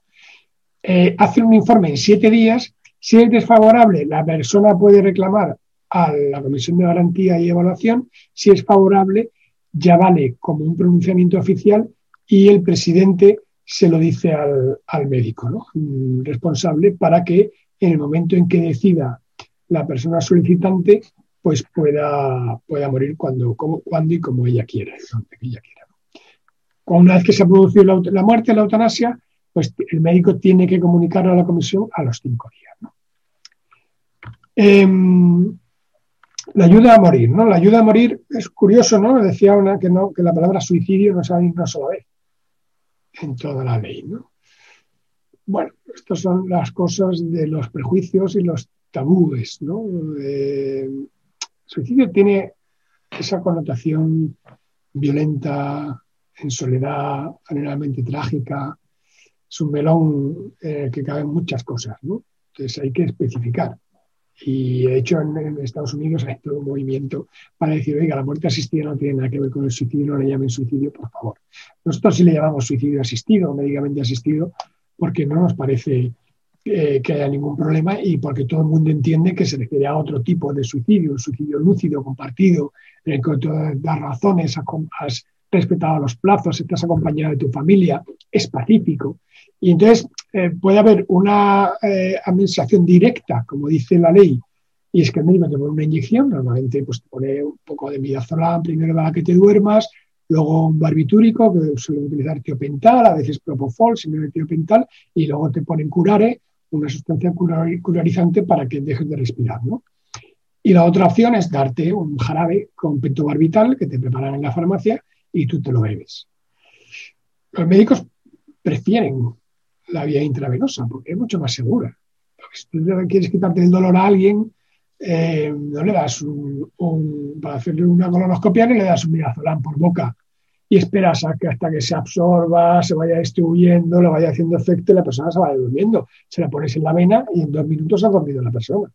eh, hace un informe en siete días. Si es desfavorable, la persona puede reclamar a la Comisión de Garantía y Evaluación. Si es favorable, ya vale como un pronunciamiento oficial y el presidente se lo dice al, médico ¿no? Responsable para que en el momento en que decida la persona solicitante, pues pueda, pueda morir cuando, cuando y como ella quiera, ella quiera. Una vez que se ha producido la, muerte, la eutanasia, pues el médico tiene que comunicarlo a la comisión a los cinco días. Em, la ayuda a morir, ¿no? La ayuda a morir es curioso, ¿no? Decía una que no, que la palabra suicidio no sale una sola vez en toda la ley, ¿no? Bueno, estas son las cosas de los prejuicios y los tabúes, ¿no? suicidio tiene esa connotación violenta, en soledad, generalmente trágica. Es un melón eh, que caben muchas cosas, ¿no? Entonces hay que especificar. Y de hecho en, Estados Unidos hay todo un movimiento para decir, oiga, la muerte asistida no tiene nada que ver con el suicidio, no le llamen suicidio, por favor. Nosotros sí le llamamos suicidio asistido, médicamente asistido, porque no nos parece eh, que haya ningún problema y porque todo el mundo entiende que se refiere a otro tipo de suicidio, un suicidio lúcido, compartido, en el que tú das razones, has respetado los plazos, estás acompañado de tu familia, es pacífico. Y entonces eh, puede haber una eh, administración directa, como dice la ley, y es que el médico te pone una inyección, normalmente pues, te pone un poco de midazolam primero para que te duermas, luego un barbitúrico, que suele utilizar tiopental, a veces propofol, no tiopental, y luego te ponen curare, una sustancia curarizante para que dejes de respirar. ¿no? Y la otra opción es darte un jarabe con pentobarbital que te preparan en la farmacia y tú te lo bebes. Los médicos prefieren la vía intravenosa porque es mucho más segura. si tú quieres quitarte el dolor a alguien, eh, no le das un, para hacerle una colonoscopia, ni le das un mirazolán por boca y esperas hasta que se absorba, se vaya distribuyendo, le vaya haciendo efecto y la persona se vaya durmiendo. Se la pones en la vena y en dos minutos ha dormido la persona.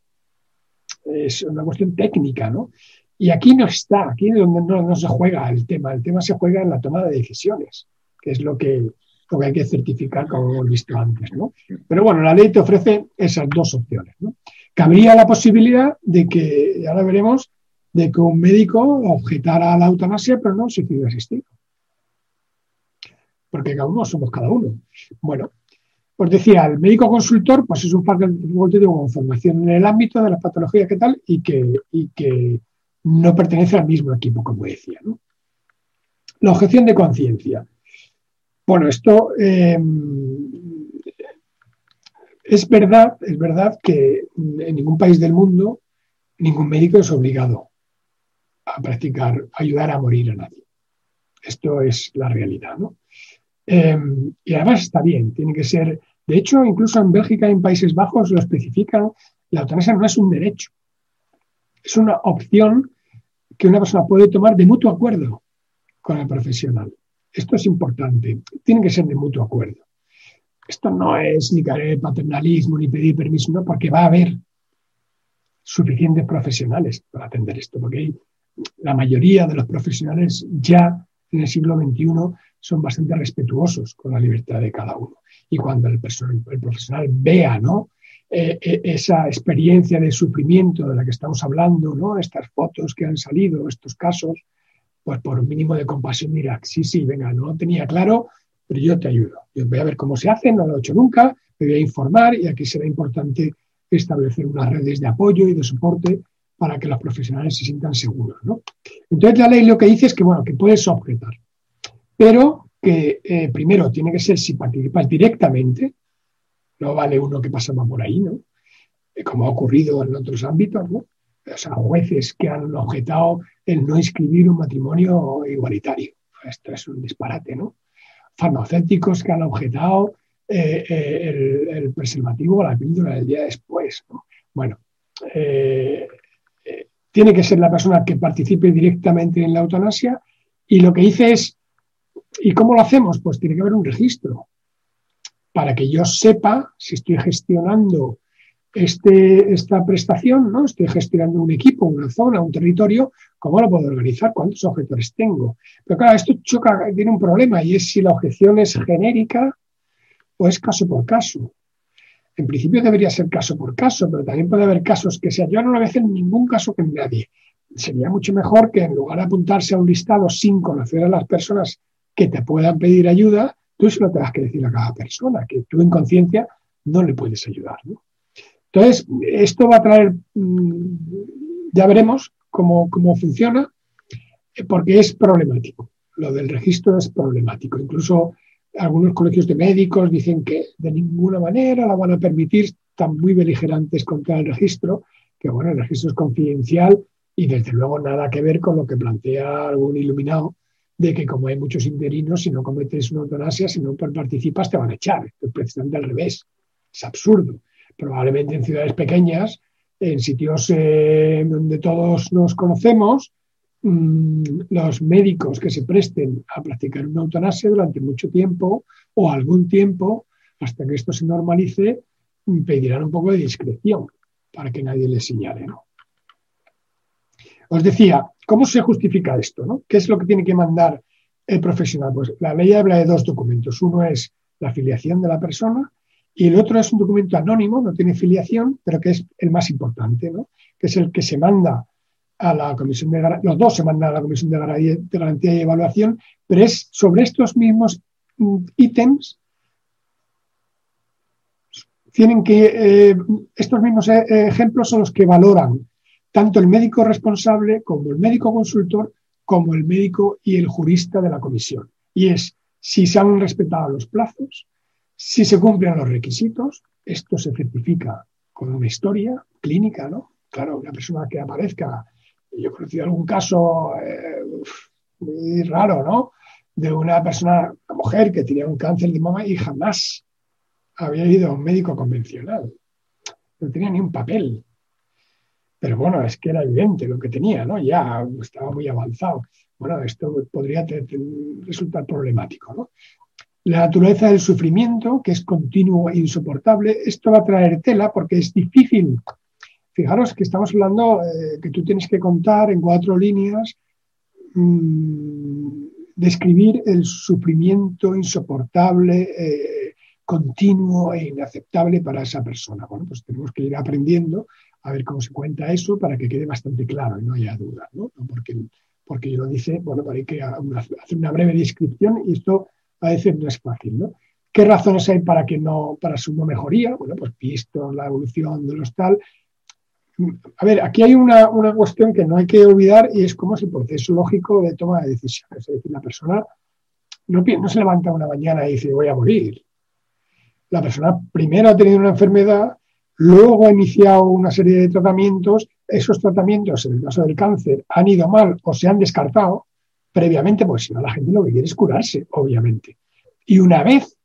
Es una cuestión técnica, ¿no? Y aquí no está, aquí es donde no, se juega el tema, el tema se juega en la toma de decisiones, que es lo que, lo que hay que certificar, como hemos visto antes. ¿no? Pero bueno, la ley te ofrece esas dos opciones. ¿no? Cabría la posibilidad de que, lo veremos, de que un médico objetara la eutanasia, pero no suicidio asistido. Porque cada uno somos cada uno. Bueno, pues decía, el médico consultor pues es un facultativo con formación en el ámbito de las patologías que tal y que, y que no pertenece al mismo equipo, como decía. La objeción de conciencia. Bueno, esto eh, es verdad, es verdad que en ningún país del mundo ningún médico es obligado a practicar, a ayudar a morir a nadie. Esto es la realidad, ¿no? Eh, y además está bien, tiene que ser. De hecho, incluso en Bélgica y en Países Bajos lo especifican, la eutanasia no es un derecho, es una opción que una persona puede tomar de mutuo acuerdo con el profesional. Esto es importante, tiene que ser de mutuo acuerdo. Esto no es ni caer paternalismo ni pedir permiso, no, porque va a haber suficientes profesionales para atender esto, porque la mayoría de los profesionales ya en el siglo XXI son bastante respetuosos con la libertad de cada uno. Y cuando el, el profesional vea ¿no? Eh, eh, esa experiencia de sufrimiento de la que estamos hablando, ¿no? estas fotos que han salido, estos casos, pues por un mínimo de compasión mira, sí, sí, venga, no lo tenía claro, pero yo te ayudo. Yo voy a ver cómo se hace, no lo he hecho nunca, me voy a informar y aquí será importante establecer unas redes de apoyo y de soporte para que los profesionales se sientan seguros. ¿no? Entonces la ley lo que dice es que, bueno, que puedes objetar, pero que eh, primero tiene que ser si participas directamente, no vale uno que pasaba por ahí, ¿no? Eh, como ha ocurrido en otros ámbitos, ¿no? O sea, jueces que han objetado el no inscribir un matrimonio igualitario. Esto es un disparate, ¿no? Farmacéuticos que han objetado eh, eh, el, preservativo o la píldora del día después. ¿no? Bueno, tiene que ser la persona que participe directamente en la eutanasia y lo que dice es, ¿y cómo lo hacemos? Pues tiene que haber un registro para que yo sepa si estoy gestionando este, esta prestación, ¿no? Estoy gestionando un equipo, una zona, un territorio, ¿cómo lo puedo organizar? ¿Cuántos objetores tengo? Pero claro, esto choca, tiene un problema y es si la objeción es genérica o es caso por caso. en principio debería ser caso por caso, pero también puede haber casos que sea. Yo no lo voy en ningún caso con nadie. Sería mucho mejor que en lugar de apuntarse a un listado sin conocer a las personas que te puedan pedir ayuda, tú se lo tengas que decir a cada persona, que tú en conciencia no le puedes ayudar. Entonces, esto va a traer, mm, ya veremos cómo, cómo funciona, eh, porque es problemático. Lo del registro es problemático. Incluso algunos colegios de médicos dicen que de ninguna manera la van a permitir, están muy beligerantes contra el registro, que bueno, el registro es confidencial y desde luego nada que ver con lo que plantea algún iluminado de que como hay muchos interinos, si no cometes una eutanasia, si no participas, te van a echar. Es precisamente al revés. Es absurdo. Probablemente en ciudades pequeñas, en sitios eh, donde todos nos conocemos, Mm, los médicos que se presten a practicar una eutanasia durante mucho tiempo o algún tiempo, hasta que esto se normalice, mm, pedirán un poco de discreción para que nadie les señale. Os decía, ¿cómo se justifica esto? ¿Qué es lo que tiene que mandar el profesional? Pues la ley habla de dos documentos. Uno es la filiación de la persona y el otro es un documento anónimo, no tiene filiación, pero que es el más importante, ¿no? que es el que se manda a la comisión de los dos se mandan a la comisión de garantía, y evaluación, pero es sobre estos mismos mm, ítems tienen que eh, estos mismos eh, ejemplos son los que valoran tanto el médico responsable como el médico consultor como el médico y el jurista de la comisión. Y es si se han respetado los plazos, si se cumplen los requisitos, esto se certifica con una historia clínica, ¿no? Claro, una persona que aparezca yo he conocido algún caso eh, muy raro, ¿no? De una persona, una mujer que tenía un cáncer de mama y jamás había ido a un médico convencional. No tenía ni un papel. Pero bueno, es que era evidente lo que tenía, ¿no? Ya estaba muy avanzado. Bueno, esto podría resultar problemático, ¿no? La naturaleza del sufrimiento, que es continuo e insoportable, esto va a traer tela porque es difícil Fijaros que estamos hablando eh, que tú tienes que contar en cuatro líneas, mm, describir el sufrimiento insoportable, eh, continuo e inaceptable para esa persona. Bueno, pues tenemos que ir aprendiendo a ver cómo se cuenta eso para que quede bastante claro y no haya duda, ¿no? Porque, porque yo lo dice, bueno, para que hacer una breve descripción y esto a veces no es fácil, ¿no? ¿Qué razones hay para que no, para su no mejoría? Bueno, pues visto la evolución de los tal, a ver, aquí hay una, cuestión que no hay que olvidar y es cómo es el proceso lógico de toma de decisiones. Es decir, la persona no, no se levanta una mañana y dice voy a morir. La persona primero ha tenido una enfermedad, luego ha iniciado una serie de tratamientos, esos tratamientos, en el caso del cáncer, han ido mal o se han descartado previamente, pues si no, la gente lo que quiere es curarse, obviamente. Y una vez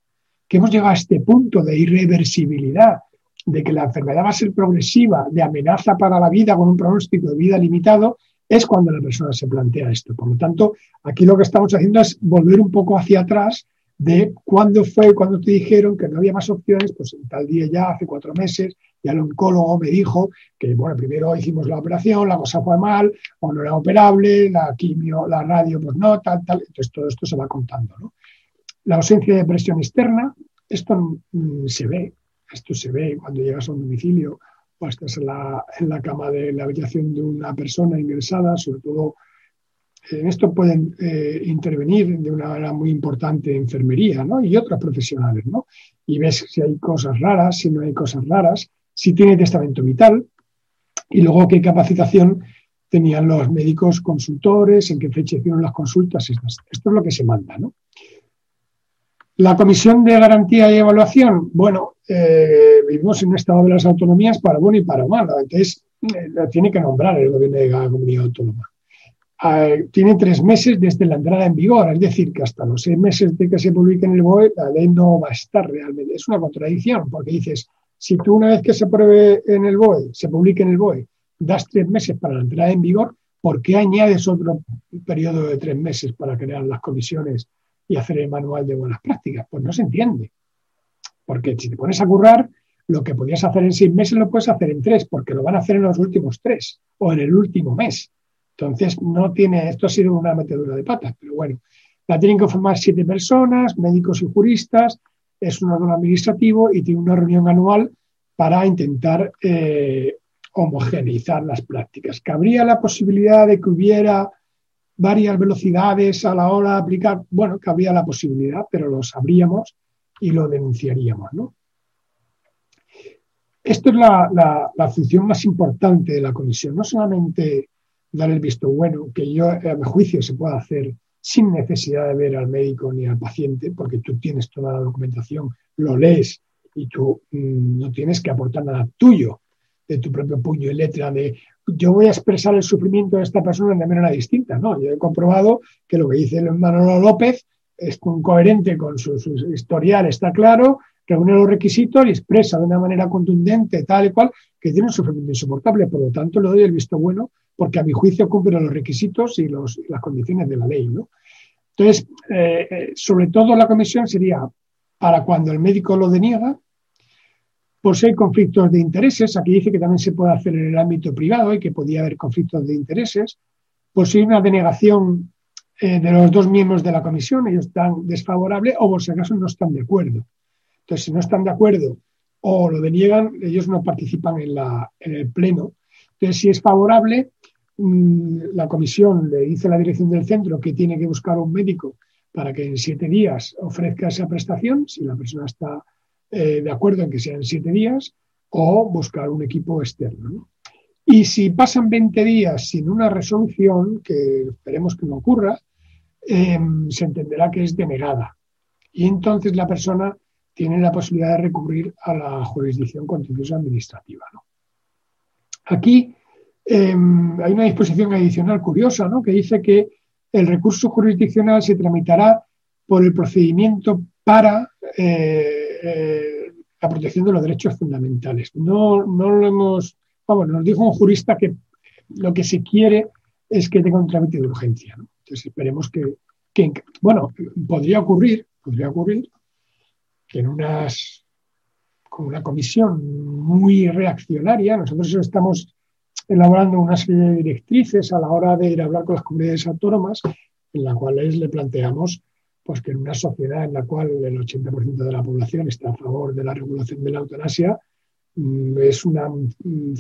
que hemos llegado a este punto de irreversibilidad de que la enfermedad va a ser progresiva, de amenaza para la vida con un pronóstico de vida limitado, es cuando la persona se plantea esto. Por lo tanto, aquí lo que estamos haciendo es volver un poco hacia atrás de cuándo fue, cuando te dijeron que no había más opciones, pues en tal día ya, hace cuatro meses, ya el oncólogo me dijo que, bueno, primero hicimos la operación, la cosa fue mal, o no era operable, la quimio, la radio, pues no, tal, tal. Entonces todo esto se va contando, ¿no? La ausencia de presión externa, esto mm, se ve, esto se ve cuando llegas a un domicilio o estás en la, en la cama de la habitación de una persona ingresada, sobre todo en esto pueden eh, intervenir de una manera muy importante enfermería ¿no? y otros profesionales. ¿no? Y ves si hay cosas raras, si no hay cosas raras, si tiene testamento vital y luego qué capacitación tenían los médicos consultores, en qué fecha hicieron las consultas. Esto es lo que se manda. ¿no? La Comisión de Garantía y Evaluación, bueno, eh, vivimos en un estado de las autonomías para bueno y para malo. Entonces, eh, la tiene que nombrar el gobierno de la comunidad autónoma. Ah, tiene tres meses desde la entrada en vigor, es decir, que hasta los seis meses de que se publique en el BOE, la ley no va a estar realmente. Es una contradicción, porque dices, si tú una vez que se apruebe en el BOE, se publique en el BOE, das tres meses para la entrada en vigor, ¿por qué añades otro periodo de tres meses para crear las comisiones y hacer el manual de buenas prácticas. Pues no se entiende. Porque si te pones a currar, lo que podías hacer en seis meses lo puedes hacer en tres, porque lo van a hacer en los últimos tres o en el último mes. Entonces, no tiene, esto ha sido una metedura de patas, pero bueno, la tienen que formar siete personas, médicos y juristas, es un órgano administrativo y tiene una reunión anual para intentar eh, homogeneizar las prácticas. ¿Cabría la posibilidad de que hubiera varias velocidades a la hora de aplicar? Bueno, cabría la posibilidad, pero lo sabríamos y lo denunciaríamos. ¿no? Esto es la, función más importante de la comisión, no solamente dar el visto bueno, que yo a mi juicio se puede hacer sin necesidad de ver al médico ni al paciente, porque tú tienes toda la documentación, lo lees y tú mm, no tienes que aportar nada tuyo de tu propio puño y letra de yo voy a expresar el sufrimiento de esta persona de manera distinta. No, yo he comprobado que lo que dice Manolo López es coherente con su, historial, está claro, reúne los requisitos y expresa de una manera contundente, tal y cual, que tiene un sufrimiento insoportable. Por lo tanto, le doy el visto bueno porque a mi juicio cumple los requisitos y, las condiciones de la ley. ¿no? Entonces, eh, eh, sobre todo la comisión sería para cuando el médico lo deniega, por hay conflictos de intereses, aquí dice que también se puede hacer en el ámbito privado y que podía haber conflictos de intereses, por hay una denegación eh, de los dos miembros de la comisión, ellos están desfavorables o por si acaso no están de acuerdo. Entonces, si no están de acuerdo o lo deniegan, ellos no participan en, la, en el pleno. Entonces, si es favorable, la comisión le dice a la dirección del centro que tiene que buscar un médico para que en siete días ofrezca esa prestación, si la persona está eh, de acuerdo en que sean siete días, o buscar un equipo externo. Y si pasan 20 días sin una resolución, que esperemos que no ocurra, em, se entenderá que es denegada. Y entonces la persona tiene la posibilidad de recurrir a la jurisdicción contenciosa administrativa. Aquí Em, hay una disposición adicional curiosa ¿no? que dice que el recurso jurisdiccional se tramitará por el procedimiento para eh, eh, la protección de los derechos fundamentales. No, no lo hemos, vamos, nos dijo un jurista que lo que se quiere es que tenga un trámite de urgencia. Entonces esperemos que, que, bueno, podría ocurrir, podría ocurrir que en unas, con una comisión muy reaccionaria, nosotros estamos elaborando una serie de directrices a la hora de ir a hablar con las comunidades autónomas, en las cuales le planteamos pues, que en una sociedad en la cual el 80% de la población está a favor de la regulación de la eutanasia, mm, es, una, mm,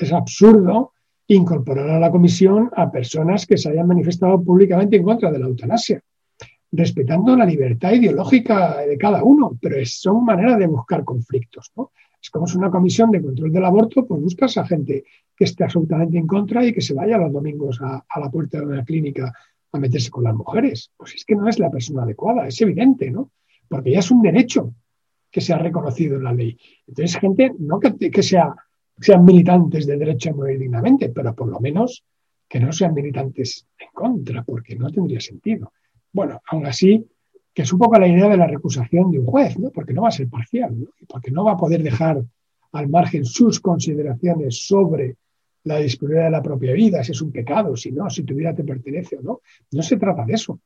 es absurdo incorporar a la comisión a personas que se hayan manifestado públicamente en contra de la eutanasia, respetando la libertad ideológica de cada uno, pero son maneras de buscar conflictos. ¿no? Es como es una comisión de control del aborto, pues buscas a gente que esté absolutamente en contra y que se vaya los domingos a, la puerta de una clínica a meterse con las mujeres. Pues es que no es la persona adecuada, es evidente, ¿no? Porque ya es un derecho que se ha reconocido en la ley. Entonces, gente, no que, sea, sean militantes de derecho a morir dignamente, pero por lo menos que no sean militantes en contra, porque no tendría sentido. Bueno, aún así, que es un poco la idea de la recusación de un juez, ¿no? porque no va a ser parcial, ¿no? porque no va a poder dejar al margen sus consideraciones sobre la disponibilidad de la propia vida, si es un pecado, si no, si tu vida te pertenece o no. No se trata de eso.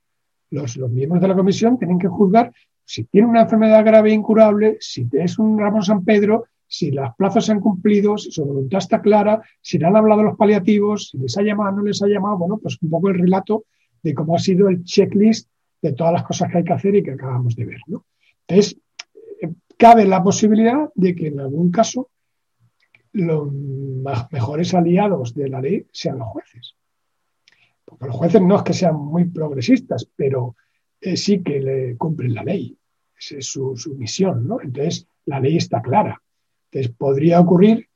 Los, los miembros de la comisión tienen que juzgar si tiene una enfermedad grave e incurable, si es un Ramón San Pedro, si las plazas se han cumplido, si su voluntad está clara, si le han hablado los paliativos, si les ha llamado o no les ha llamado, bueno, pues un poco el relato de cómo ha sido el checklist de todas las cosas que hay que hacer y que acabamos de ver. ¿no? Entonces, eh, cabe la posibilidad de que en algún caso los mejores aliados de la ley sean los jueces. Porque los jueces no es que sean muy progresistas, pero eh, sí que le cumplen la ley. Esa es su, su, misión, ¿no? Entonces, la ley está clara. Entonces, podría ocurrir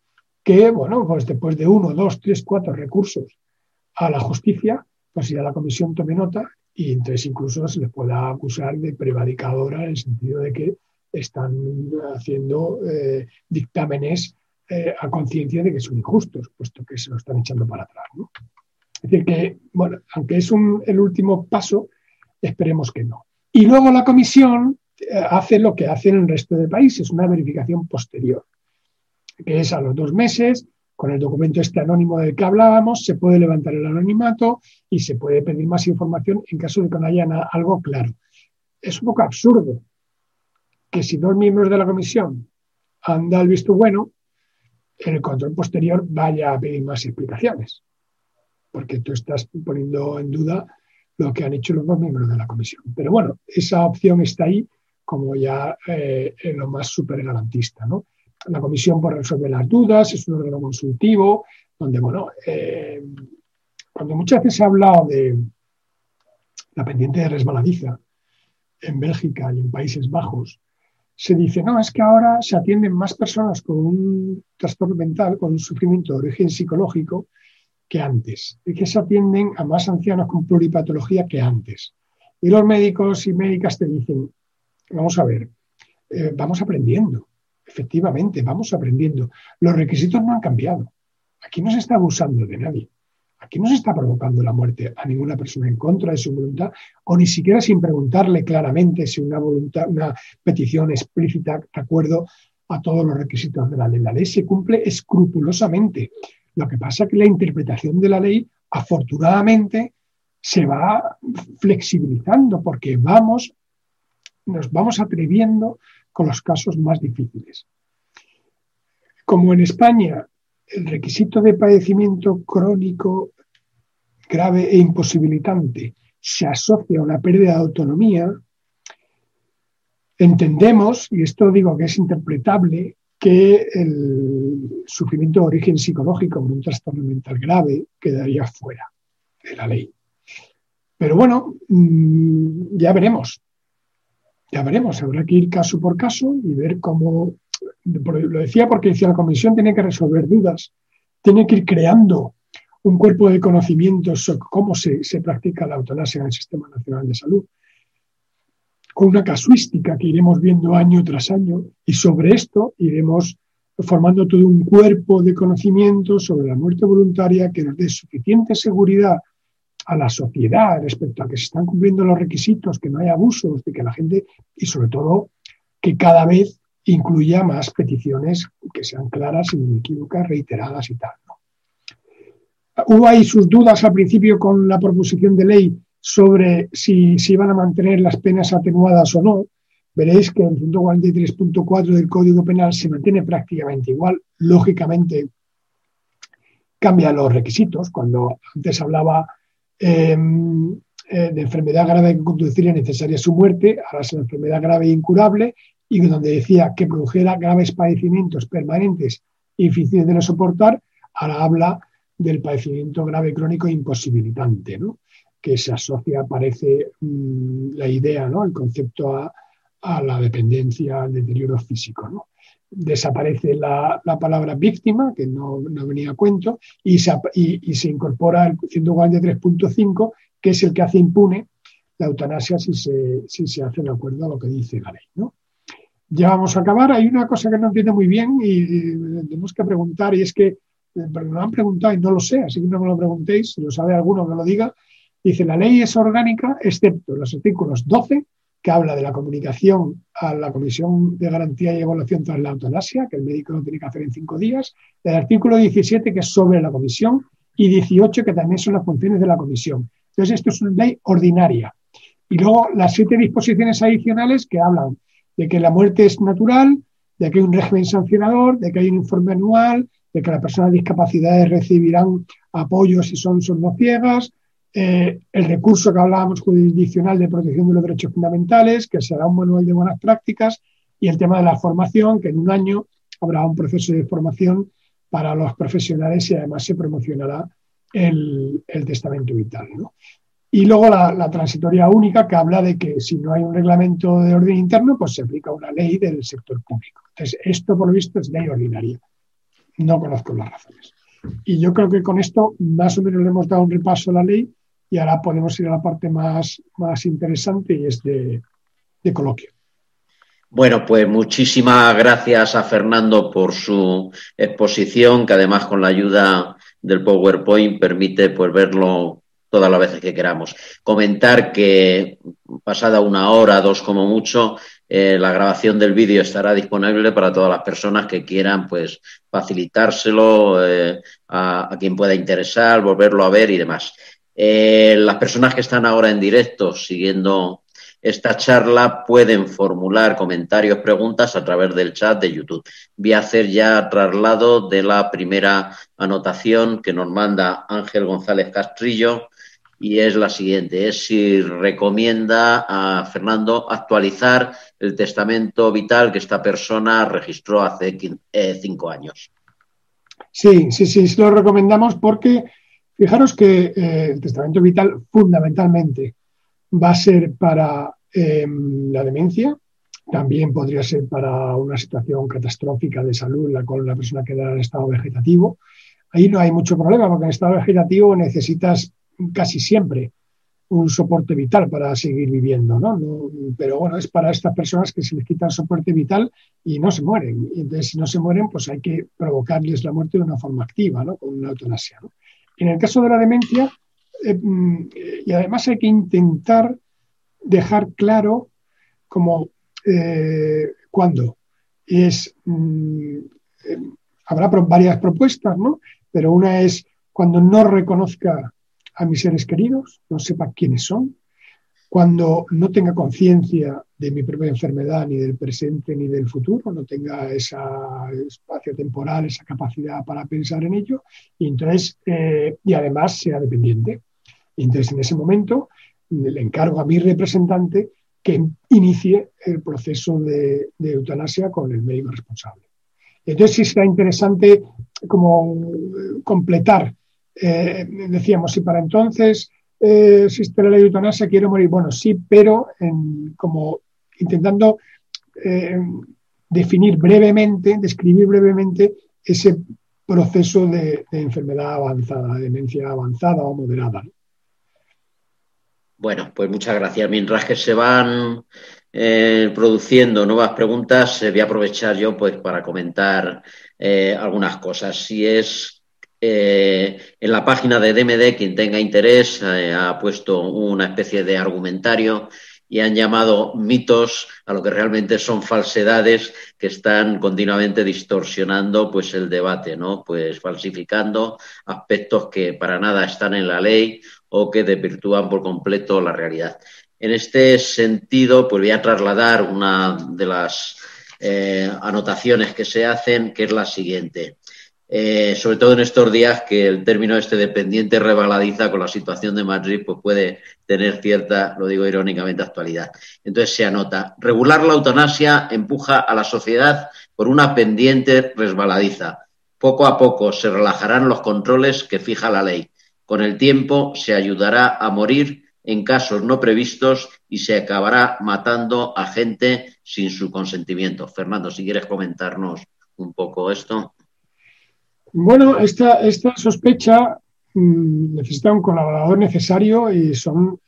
que, bueno, pues después de uno, dos, tres, cuatro recursos a la justicia, pues ya la comisión tome nota y entonces incluso se les pueda acusar de prevaricadora en el sentido de que están haciendo eh, dictámenes eh, a conciencia de que son injustos, puesto que se lo están echando para atrás. Es decir, que, bueno, aunque es el último paso, esperemos que no. Y luego la comisión eh, hace lo que hacen el resto de países, una verificación posterior, que es a los dos meses con el documento este anónimo del que hablábamos, se puede levantar el anonimato y se puede pedir más información en caso de que no haya algo claro. Es un poco absurdo que si dos miembros de la comisión han dado el visto bueno, en el control posterior vaya a pedir más explicaciones, porque tú estás poniendo en duda lo que han hecho los dos miembros de la comisión. Pero bueno, esa opción está ahí como ya eh, lo más super garantista. ¿no? La comisión por resolver las dudas, es un órgano consultivo, donde, bueno, eh, cuando muchas veces se ha hablado de la pendiente de resbaladiza en Bélgica y en Países Bajos, se dice, no, es que ahora se atienden más personas con un trastorno mental, con un sufrimiento de origen psicológico, que antes, y que se atienden a más ancianos con pluripatología que antes. Y los médicos y médicas te dicen, vamos a ver, eh, vamos aprendiendo, efectivamente, vamos aprendiendo. Los requisitos no han cambiado. Aquí no se está abusando de nadie. Aquí no se está provocando la muerte a ninguna persona en contra de su voluntad o ni siquiera sin preguntarle claramente si una voluntad, una petición explícita de acuerdo a todos los requisitos de la ley. La ley se cumple escrupulosamente. Lo que pasa es que la interpretación de la ley, afortunadamente, se va flexibilizando porque vamos, nos vamos atreviendo con los casos más difíciles. Como en España el requisito de padecimiento crónico grave e imposibilitante se asocia a una pérdida de autonomía, entendemos, y esto digo que es interpretable, que el sufrimiento de origen psicológico por un trastorno mental grave quedaría fuera de la ley. Pero bueno, mm, ya veremos. Ya veremos, habrá que ir caso por caso y ver cómo, lo decía porque si la comisión tiene que resolver dudas, tiene que ir creando un cuerpo de conocimientos sobre cómo se, se practica la eutanasia en el Sistema Nacional de Salud, con una casuística que iremos viendo año tras año y sobre esto iremos formando todo un cuerpo de conocimientos sobre la muerte voluntaria que nos dé suficiente seguridad a la sociedad respecto a que se están cumpliendo los requisitos, que no hay abusos, de que la gente, y sobre todo que cada vez incluya más peticiones que sean claras, inequívocas, reiteradas y tal. Hubo ahí sus dudas al principio con la proposición de ley sobre si se iban a mantener las penas atenuadas o no. Veréis que el 143.4 del Código Penal se mantiene prácticamente igual. Lógicamente, cambia los requisitos. Cuando antes hablaba eh, de enfermedad grave que conduciría necesaria su muerte, ahora es la enfermedad grave e incurable, y donde decía que produjera graves padecimientos permanentes y difíciles de soportar, ahora habla del padecimiento grave crónico imposibilitante, ¿no? que se asocia, parece mm, la idea, ¿no? el concepto a, la dependencia, al deterioro físico. ¿no? Desaparece la, palabra víctima, que no, venía a cuento, y se, y, se incorpora el 143.5, que es el que hace impune la eutanasia si se, si se hace de acuerdo a lo que dice la ley. ¿no? Ya vamos a acabar. Hay una cosa que no entiendo muy bien y tenemos que preguntar, y es que pero me lo han preguntado y no lo sé, así que no me lo preguntéis, si lo sabe alguno que lo diga. Dice, la ley es orgánica, excepto los artículos 12, que habla de la comunicación a la Comisión de Garantía y Evaluación tras la eutanasia, que el médico lo tiene que hacer en cinco días, el artículo 17, que es sobre la comisión, y 18, que también son las funciones de la comisión. Entonces, esto es una ley ordinaria. Y luego las siete disposiciones adicionales que hablan de que la muerte es natural, de que hay un régimen sancionador, de que hay un informe anual, de que las personas discapacidades recibirán apoyo si son sordociegas, eh, el recurso que hablábamos jurisdiccional de protección de los derechos fundamentales, que será un manual de buenas prácticas, y el tema de la formación, que en un año habrá un proceso de formación para los profesionales y además se promocionará el, testamento vital. Y luego la, la, transitoria única que habla de que si no hay un reglamento de orden interno, pues se aplica una ley del sector público. Entonces, esto por lo visto es ley ordinaria no conozco las razones. Y yo creo que con esto más o menos le hemos dado un repaso a la ley y ahora podemos ir a la parte más, más interesante y es de, coloquio. Bueno, pues muchísimas gracias a Fernando por su exposición, que además con la ayuda del PowerPoint permite pues verlo todas las veces que queramos. Comentar que pasada una hora, dos como mucho, eh, la grabación del vídeo estará disponible para todas las personas que quieran pues facilitárselo eh, a, quien pueda interesar, volverlo a ver y demás. Eh, las personas que están ahora en directo siguiendo esta charla pueden formular comentarios, preguntas a través del chat de YouTube. Voy a hacer ya traslado de la primera anotación que nos manda Ángel González Castrillo, y es la siguiente, es si recomienda a Fernando actualizar el testamento vital que esta persona registró hace eh, cinco años. Sí, sí, sí, sí lo recomendamos porque fijaros que eh, el testamento vital fundamentalmente va a ser para em, la demencia, también podría ser para una situación catastrófica de salud la cual la persona quedará en estado vegetativo. Ahí no hay mucho problema porque en estado vegetativo necesitas casi siempre un soporte vital para seguir viviendo, ¿no? Pero bueno, es para estas personas que se les quita el soporte vital y no se mueren. Entonces, si no se mueren, pues hay que provocarles la muerte de una forma activa, ¿no? Con una eutanasia. En el caso de la demencia, eh, mm, y además hay que intentar dejar claro como eh, cuándo. Es, mm, eh, habrá varias propuestas, ¿no? Pero una es cuando no reconozca a mis seres queridos, no sepa quiénes son, cuando no tenga conciencia de mi propia enfermedad, ni del presente ni del futuro, no tenga ese espacio temporal, esa capacidad para pensar en ello, y entonces, eh, y además sea dependiente. Y entonces, en ese momento, le encargo a mi representante que inicie el proceso de, de eutanasia con el médico responsable. Entonces, sí será interesante como completar eh, decíamos, si para entonces eh, existe la ley de eutanasia, quiero morir. Bueno, sí, pero como intentando eh, definir brevemente, describir brevemente ese proceso de, enfermedad avanzada, de demencia avanzada o moderada. Bueno, pues muchas gracias. Mientras que se van produciendo nuevas preguntas, voy a aprovechar yo pues para comentar algunas cosas. Si es eh, en la página de DMD, quien tenga interés, eh, ha puesto una especie de argumentario y han llamado mitos a lo que realmente son falsedades que están continuamente distorsionando pues el debate, ¿no? Pues falsificando aspectos que para nada están en la ley o que desvirtúan por completo la realidad. En este sentido, pues voy a trasladar una de las eh, anotaciones que se hacen, que es la siguiente. Eh, sobre todo en estos días que el término este dependiente rebaladiza con la situación de Madrid, pues puede tener cierta, lo digo irónicamente, actualidad. Entonces se anota, regular la eutanasia empuja a la sociedad por una pendiente resbaladiza. Poco a poco se relajarán los controles que fija la ley. Con el tiempo se ayudará a morir en casos no previstos y se acabará matando a gente sin su consentimiento. Fernando, si quieres comentarnos un poco esto. Bueno, esta, esta sospecha mm, necesita un colaborador necesario y son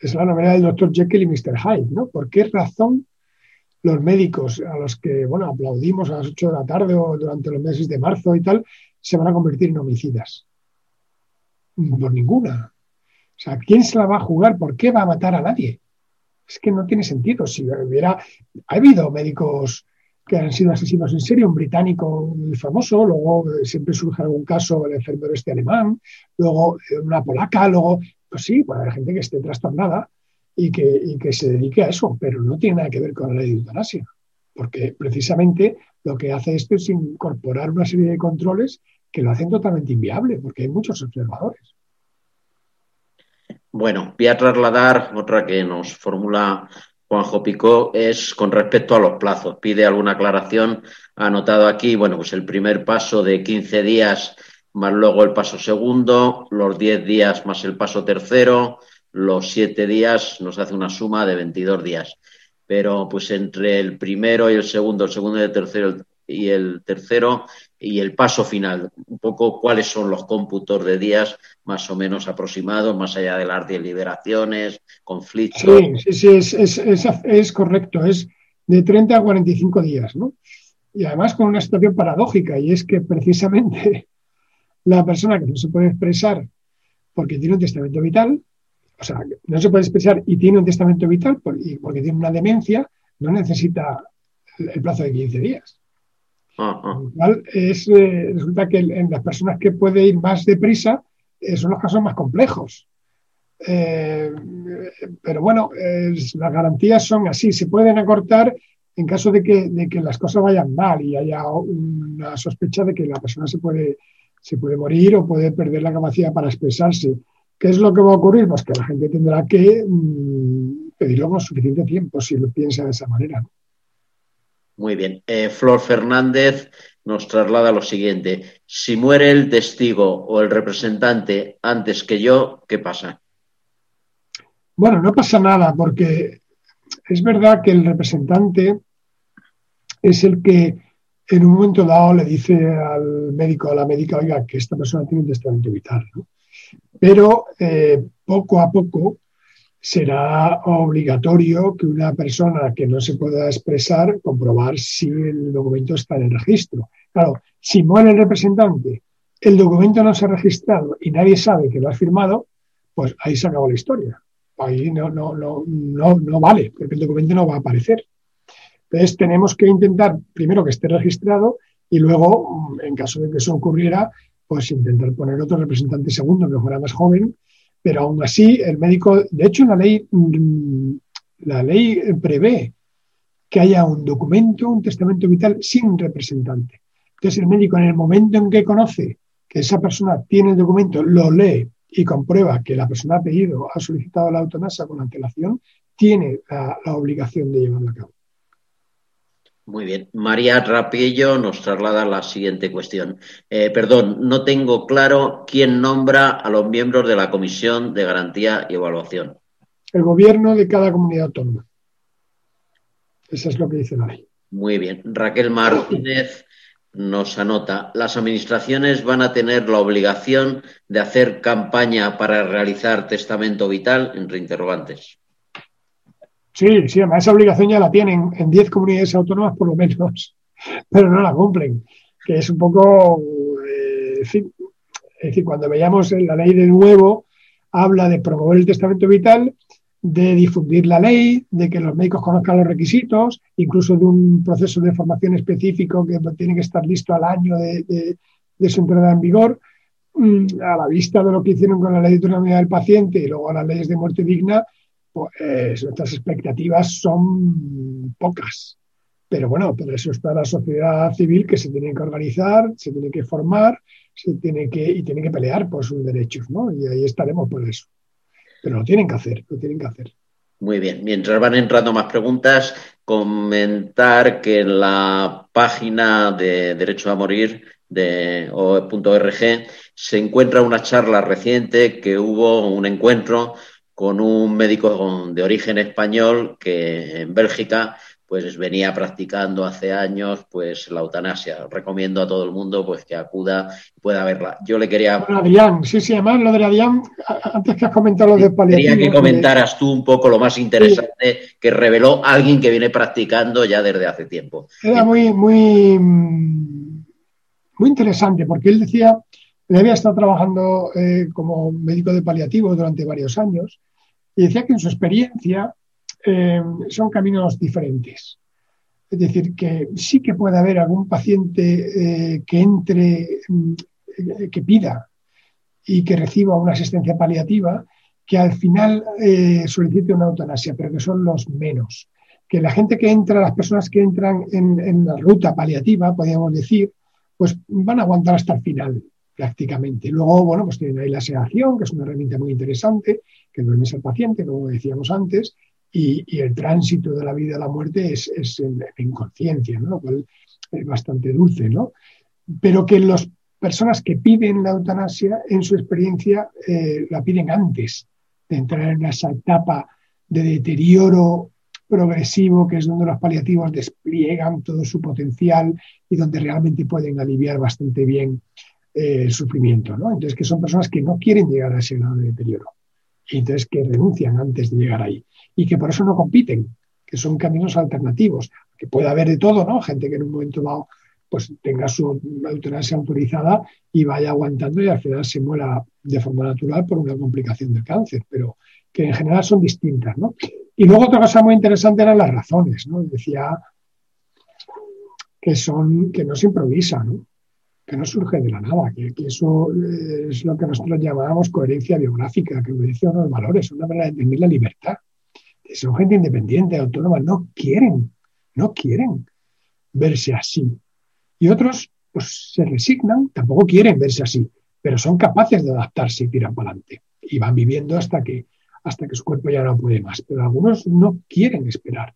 es la novela del doctor Jekyll y Mr. Hyde, ¿no? ¿Por qué razón los médicos a los que, bueno, aplaudimos a las 8 de la tarde o durante los meses de marzo y tal, se van a convertir en homicidas? Por ninguna. O sea, ¿quién se la va a jugar? ¿Por qué va a matar a nadie? Es que no tiene sentido. Si hubiera, ha habido médicos que han sido asesinos en serie, un británico muy famoso, luego eh, siempre surge algún caso el enfermero este alemán, luego eh, una polaca, luego, pues sí, puede haber gente que esté trastornada y que, y que se dedique a eso, pero no tiene nada que ver con la ley de eutanasia, porque precisamente lo que hace esto es incorporar una serie de controles que lo hacen totalmente inviable, porque hay muchos observadores. Bueno, voy a trasladar otra que nos formula Juanjo Picó es con respecto a los plazos. Pide alguna aclaración. Ha anotado aquí, bueno, pues el primer paso de 15 días más luego el paso segundo, los 10 días más el paso tercero, los 7 días nos hace una suma de 22 días. Pero pues entre el primero y el segundo, el segundo y el tercero, y el tercero y el paso final, un poco cuáles son los cómputos de días más o menos aproximados, más allá de las deliberaciones, conflictos. Sí, sí, sí, es, es, es, correcto, es de 30 a 45 días, ¿no? Y además con una situación paradójica, y es que precisamente la persona que no se puede expresar porque tiene un testamento vital, o sea, no se puede expresar y tiene un testamento vital porque tiene una demencia, no necesita el plazo de 15 días. Es, eh, resulta que en las personas que puede ir más deprisa son los casos más complejos. Eh, pero bueno, las garantías son así, se pueden acortar en caso de que, de que, las cosas vayan mal y haya una sospecha de que la persona se puede Se puede morir o puede perder la capacidad para expresarse. ¿Qué es lo que va a ocurrir? Pues que la gente tendrá que mm, pedirlo con suficiente tiempo si lo piensa de esa manera. Muy bien. Eh, Flor Fernández nos traslada lo siguiente. Si muere el testigo o el representante antes que yo, ¿qué pasa? Bueno, no pasa nada porque es verdad que el representante es el que en un momento dado le dice al médico o a la médica, oiga, que esta persona tiene un testamento vital. Pero eh, poco a poco será obligatorio que una persona que no se pueda expresar comprobar si el documento está en el registro. Claro, si muere el representante, el documento no se ha registrado y nadie sabe que lo ha firmado, pues ahí se acabó la historia. Ahí no, no, no, no, no vale, porque el documento no va a aparecer. Entonces tenemos que intentar primero que esté registrado y luego, en caso de que eso ocurriera, pues intentar poner otro representante segundo que fuera más joven pero aún así, el médico, de hecho, la ley, mm, la ley prevé que haya un documento, un testamento vital sin representante. Entonces, el médico, en el momento en que conoce que esa persona tiene el documento, lo lee y comprueba que la persona ha pedido, ha solicitado la eutanasia con antelación, tiene la, la obligación de llevarla a cabo. Muy bien. María Rapillo nos traslada la siguiente cuestión. Eh, perdón, no tengo claro quién nombra a los miembros de la Comisión de Garantía y Evaluación. El gobierno de cada comunidad autónoma. Eso es lo que dice la ley. Muy bien. Raquel Martínez nos anota, las administraciones van a tener la obligación de hacer campaña para realizar testamento vital, entre interrogantes. Sí, sí, esa obligación ya la tienen en 10 comunidades autónomas por lo menos, pero no la cumplen, que es un poco, eh, es decir, cuando veíamos la ley de nuevo, habla de promover el testamento vital, de difundir la ley, de que los médicos conozcan los requisitos, incluso de un proceso de formación específico que tiene que estar listo al año de, de su entrada en vigor, mm, a la vista de lo que hicieron con la ley de autonomía del paciente y luego las leyes de muerte digna, pues nuestras expectativas son pocas. Pero bueno, por eso está la sociedad civil que se tiene que organizar, se tiene que formar, se tiene que, y tiene que pelear por sus derechos, ¿no? Y ahí estaremos por eso. Pero lo tienen que hacer, lo tienen que hacer. Muy bien. Mientras van entrando más preguntas, comentar que en la página de Derecho a Morir de .org se encuentra una charla reciente que hubo un encuentro con un médico de origen español que en Bélgica pues venía practicando hace años pues la eutanasia. Recomiendo a todo el mundo pues que acuda y pueda verla. Yo le quería... Adrián, sí, sí, además lo de Adrián, antes que has comentado lo de paliativo... Quería que comentaras tú un poco lo más interesante que reveló alguien que viene practicando ya desde hace tiempo. Era muy, muy, muy interesante porque él decía, él había estado trabajando eh, como médico de paliativo durante varios años y decía que en su experiencia eh, son caminos diferentes. Es decir, que sí que puede haber algún paciente eh, que entre, mm, que pida y que reciba una asistencia paliativa, que al final eh, solicite una eutanasia, pero que son los menos. Que la gente que entra, las personas que entran en, en la ruta paliativa, podríamos decir, pues van a aguantar hasta el final prácticamente. Luego, bueno, pues tienen ahí la sedación, que es una herramienta muy interesante, que duermes al paciente, como decíamos antes, y, el tránsito de la vida a la muerte es, en, inconsciencia, ¿no? lo cual es bastante dulce, ¿no? Pero que las personas que piden la eutanasia, en su experiencia, eh, la piden antes de entrar en esa etapa de deterioro progresivo, que es donde los paliativos despliegan todo su potencial y donde realmente pueden aliviar bastante bien eh, el sufrimiento, ¿no? Entonces, que son personas que no quieren llegar a ese grado de deterioro. Y entonces que renuncian antes de llegar ahí. Y que por eso no compiten, que son caminos alternativos. Que puede haber de todo, ¿no? Gente que en un momento dado pues tenga su eutanasia autorizada y vaya aguantando y al final se muera de forma natural por una complicación del cáncer, pero que en general son distintas, ¿no? Y luego otra cosa muy interesante eran las razones, ¿no? Decía que son, que no se improvisa, ¿no? Que no surge de la nada, que, eso es lo que nosotros llamábamos coherencia biográfica, que obedece a unos valores, una manera de entender la libertad. Son gente independiente, autónoma, no quieren, no quieren verse así. Y otros pues se resignan, tampoco quieren verse así, pero son capaces de adaptarse y tiran para adelante. Y van viviendo hasta que, hasta que su cuerpo ya no puede más. Pero algunos no quieren esperar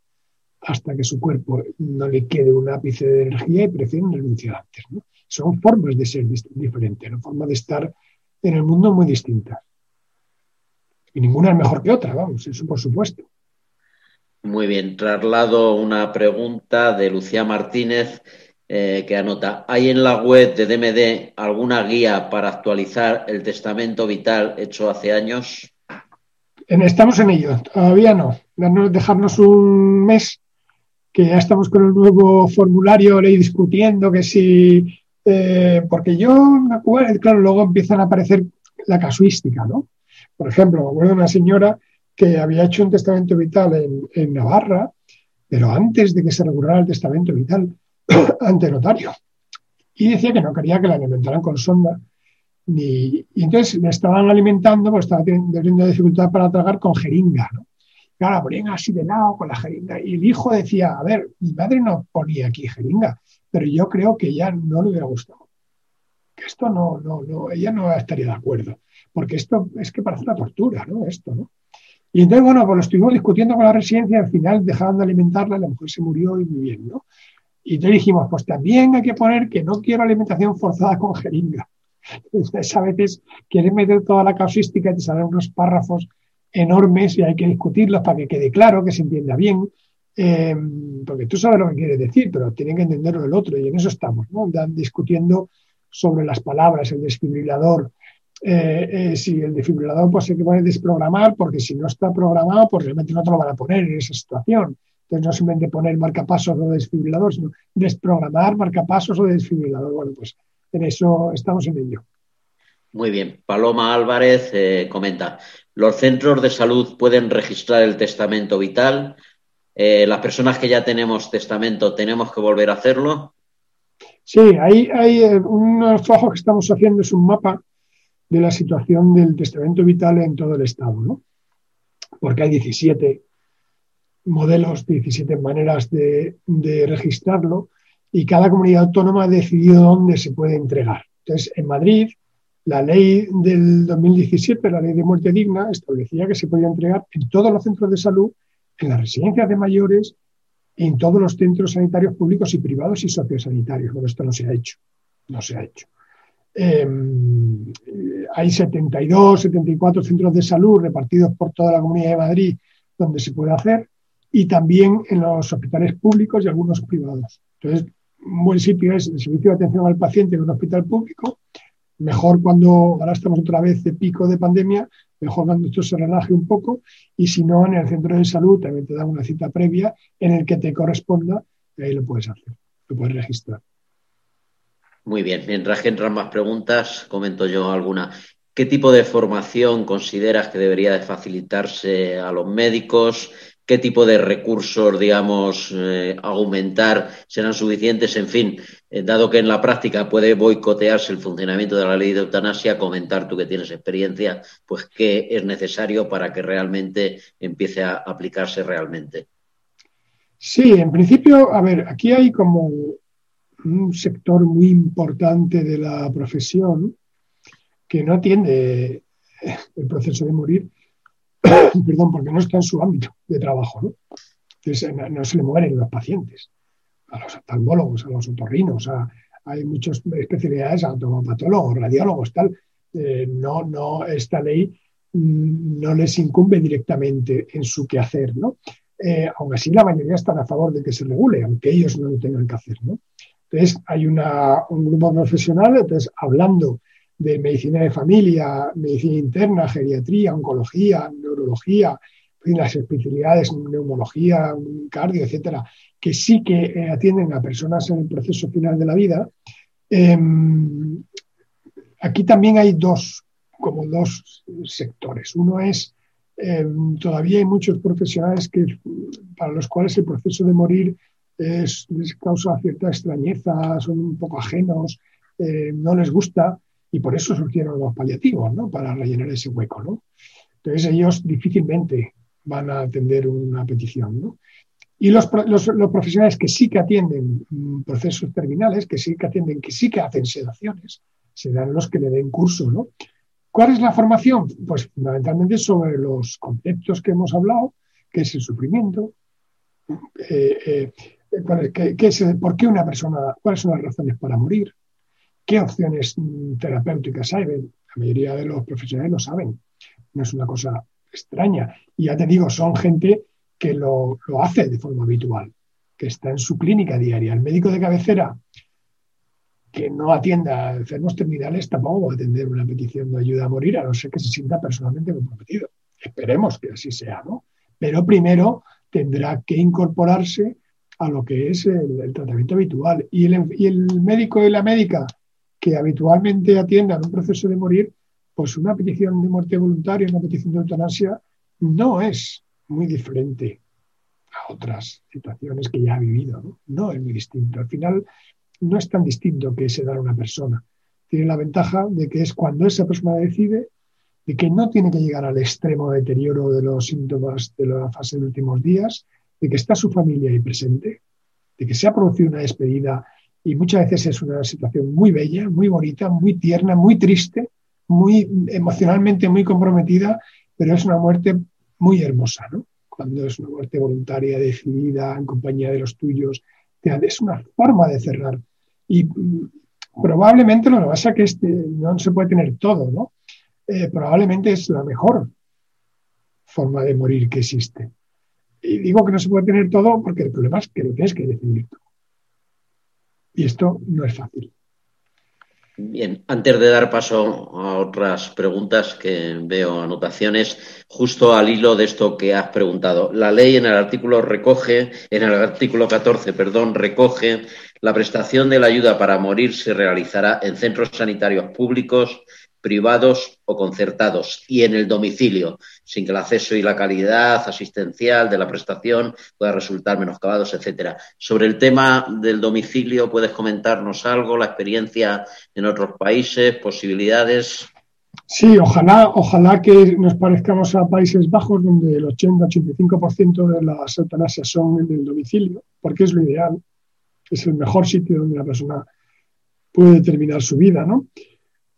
hasta que su cuerpo no le quede un ápice de energía y prefieren renunciar antes. Son formas de ser diferentes, ¿no? formas de estar en el mundo muy distintas. Y ninguna es mejor que otra, vamos, eso por supuesto. Muy bien, traslado una pregunta de Lucía Martínez eh, que anota, ¿hay en la web de DMD alguna guía para actualizar el testamento vital hecho hace años? Estamos en ello, todavía no. Dejarnos un mes, que ya estamos con el nuevo formulario, ley discutiendo que si... Eh, porque yo me acuerdo, claro, luego empiezan a aparecer la casuística, ¿no? Por ejemplo, me acuerdo de una señora que había hecho un testamento vital en, Navarra, pero antes de que se regulara el testamento vital, ante notario. Y decía que no quería que la alimentaran con sonda. Ni, y entonces le estaban alimentando, pues estaba teniendo dificultad para tragar con jeringa. ¿no? Ahora ponían así de lado con la jeringa. Y el hijo decía, a ver, mi madre no ponía aquí jeringa, pero yo creo que ella no le hubiera gustado. Que esto no, no, no, ella no estaría de acuerdo. Porque esto es que parece una tortura, ¿no? Esto, ¿no? Y entonces, bueno, pues lo estuvimos discutiendo con la residencia al final dejaron de alimentarla, la mujer se murió y muy bien, ¿no? Y entonces dijimos, pues también hay que poner que no quiero alimentación forzada con jeringa. Entonces a veces quieres meter toda la causística y te salen unos párrafos enormes y hay que discutirlos para que quede claro, que se entienda bien. Eh, porque tú sabes lo que quieres decir, pero tienen que entenderlo el otro y en eso estamos, ¿no? discutiendo sobre las palabras, el desfibrilador. Eh, eh, si el desfibrilador pues hay que desprogramar, porque si no está programado, pues realmente no te lo van a poner en esa situación. Entonces, no simplemente poner marcapasos o desfibrilador, sino desprogramar marcapasos o desfibrilador. Bueno, pues en eso estamos en ello. Muy bien. Paloma Álvarez comenta, ¿los centros de salud pueden registrar el testamento vital? Eh, ¿Las personas que ya tenemos testamento tenemos que volver a hacerlo? Sí, hay, hay eh, un trabajo que estamos haciendo, es un mapa de la situación del testamento vital en todo el Estado, ¿no? Porque hay 17 modelos, 17 maneras de, registrarlo y cada comunidad autónoma ha decidido dónde se puede entregar. Entonces, en Madrid, la ley del 2017, la ley de muerte digna, establecía que se podía entregar en todos los centros de salud, en las residencias de mayores en todos los centros sanitarios públicos y privados y sociosanitarios. Bueno, esto no se ha hecho, no se ha hecho. Em, hay 72, 74 centros de salud repartidos por toda la Comunidad de Madrid donde se puede hacer y también en los hospitales públicos y algunos privados. Entonces, un buen sitio es el servicio de atención al paciente en un hospital público. Mejor cuando ahora estamos otra vez de pico de pandemia, mejor cuando esto se relaje un poco. Y si no, en el centro de salud también te dan una cita previa en el que te corresponda y ahí lo puedes hacer, lo puedes registrar. Muy bien, mientras que entran más preguntas, comento yo alguna. ¿Qué tipo de formación consideras que debería de facilitarse a los médicos? Qué tipo de recursos, digamos, eh, aumentar serán suficientes, en fin, eh, dado que en la práctica puede boicotearse el funcionamiento de la ley de eutanasia, comentar tú que tienes experiencia, pues qué es necesario para que realmente empiece a aplicarse realmente. Sí, en principio, a ver, aquí hay como un sector muy importante de la profesión que no atiende el proceso de morir perdón, porque no está en su ámbito de trabajo, ¿no? Entonces, no, se le mueren los pacientes, a los oftalmólogos, a los otorrinos, hay muchas especialidades, autopatólogos, radiólogos, tal. Eh, no, no, esta ley mm, no les incumbe directamente en su quehacer, ¿no? Eh, aún así, la mayoría están a favor de que se regule, aunque ellos no lo tengan que hacer, ¿no? Entonces, hay un grupo profesional, entonces, hablando de medicina de familia, medicina interna, geriatría, oncología, neurología, las especialidades neumología, cardio, etcétera, que sí que eh, atienden a personas en el proceso final de la vida. Em, aquí también hay dos, como dos sectores. Uno es, em, todavía hay muchos profesionales que, para los cuales el proceso de morir les causa cierta extrañeza, son un poco ajenos, eh, no les gusta y por eso surgieron los paliativos, ¿no? Para rellenar ese hueco, ¿no? Entonces ellos difícilmente van a atender una petición, ¿no? Y los, profesionales que sí que atienden mm, procesos terminales, que sí que atienden, que sí que hacen sedaciones, serán los que le den curso, ¿no? ¿Cuál es la formación? Pues fundamentalmente sobre los conceptos que hemos hablado, que es el sufrimiento, eh, eh, por qué una persona, cuáles son las razones para morir, qué opciones terapéuticas hay. La mayoría de los profesionales lo saben, no es una cosa extraña. Y ya te digo, son gente que lo, hace de forma habitual, que está en su clínica diaria. El médico de cabecera que no atienda a enfermos terminales tampoco va a atender una petición de ayuda a morir, a no ser que se sienta personalmente comprometido. Esperemos que así sea, ¿no? Pero primero tendrá que incorporarse a lo que es el, tratamiento habitual. Y el, y el, médico y la médica que habitualmente atiendan un proceso de morir, pues una petición de muerte voluntaria, una petición de eutanasia, no es muy diferente a otras situaciones que ya ha vivido. ¿no? no es muy distinto. Al final, no es tan distinto que ese dar a una persona. Tiene la ventaja de que es cuando esa persona decide de que no tiene que llegar al extremo deterioro de los síntomas de la fase de últimos días, de que está su familia ahí presente, de que se ha producido una despedida y muchas veces es una situación muy bella, muy bonita, muy tierna, muy triste, muy emocionalmente muy comprometida, pero es una muerte muy hermosa, ¿no? Cuando es una muerte voluntaria, decidida, en compañía de los tuyos, es una forma de cerrar. Y mm, probablemente lo que pasa es que este, no se puede tener todo, ¿no? Eh, probablemente es la mejor forma de morir que existe. Y digo que no se puede tener todo porque el problema es que lo tienes que decidir tú. Y esto no es fácil. Bien, antes de dar paso a otras preguntas que veo anotaciones, justo al hilo de esto que has preguntado. La ley en el artículo recoge, en el artículo 14, perdón, recoge la prestación de la ayuda para morir se realizará en centros sanitarios públicos privados o concertados y en el domicilio, sin que el acceso y la calidad asistencial de la prestación pueda resultar menoscabados, etcétera. Sobre el tema del domicilio, ¿puedes comentarnos algo, la experiencia en otros países, posibilidades? Sí, ojalá, ojalá que nos parezcamos a Países Bajos, donde el 80-85% de las eutanasias son en el domicilio, porque es lo ideal, es el mejor sitio donde la persona puede terminar su vida, ¿no?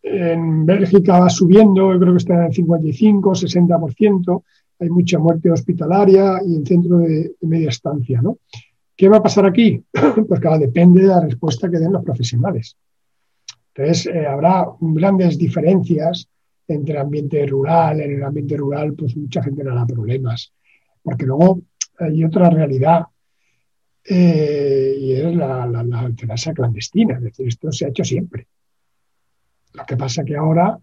En Bélgica va subiendo, yo creo que está en el 55, 60%. Hay mucha muerte hospitalaria y en centro de, media estancia. ¿no? ¿Qué va a pasar aquí? Pues claro, depende de la respuesta que den los profesionales. Entonces, eh, habrá grandes diferencias entre el ambiente rural. En el ambiente rural, pues mucha gente no hará problemas. Porque luego hay otra realidad eh, y es la, la, clandestina. Es decir, esto se ha hecho siempre. Lo que pasa que ahora,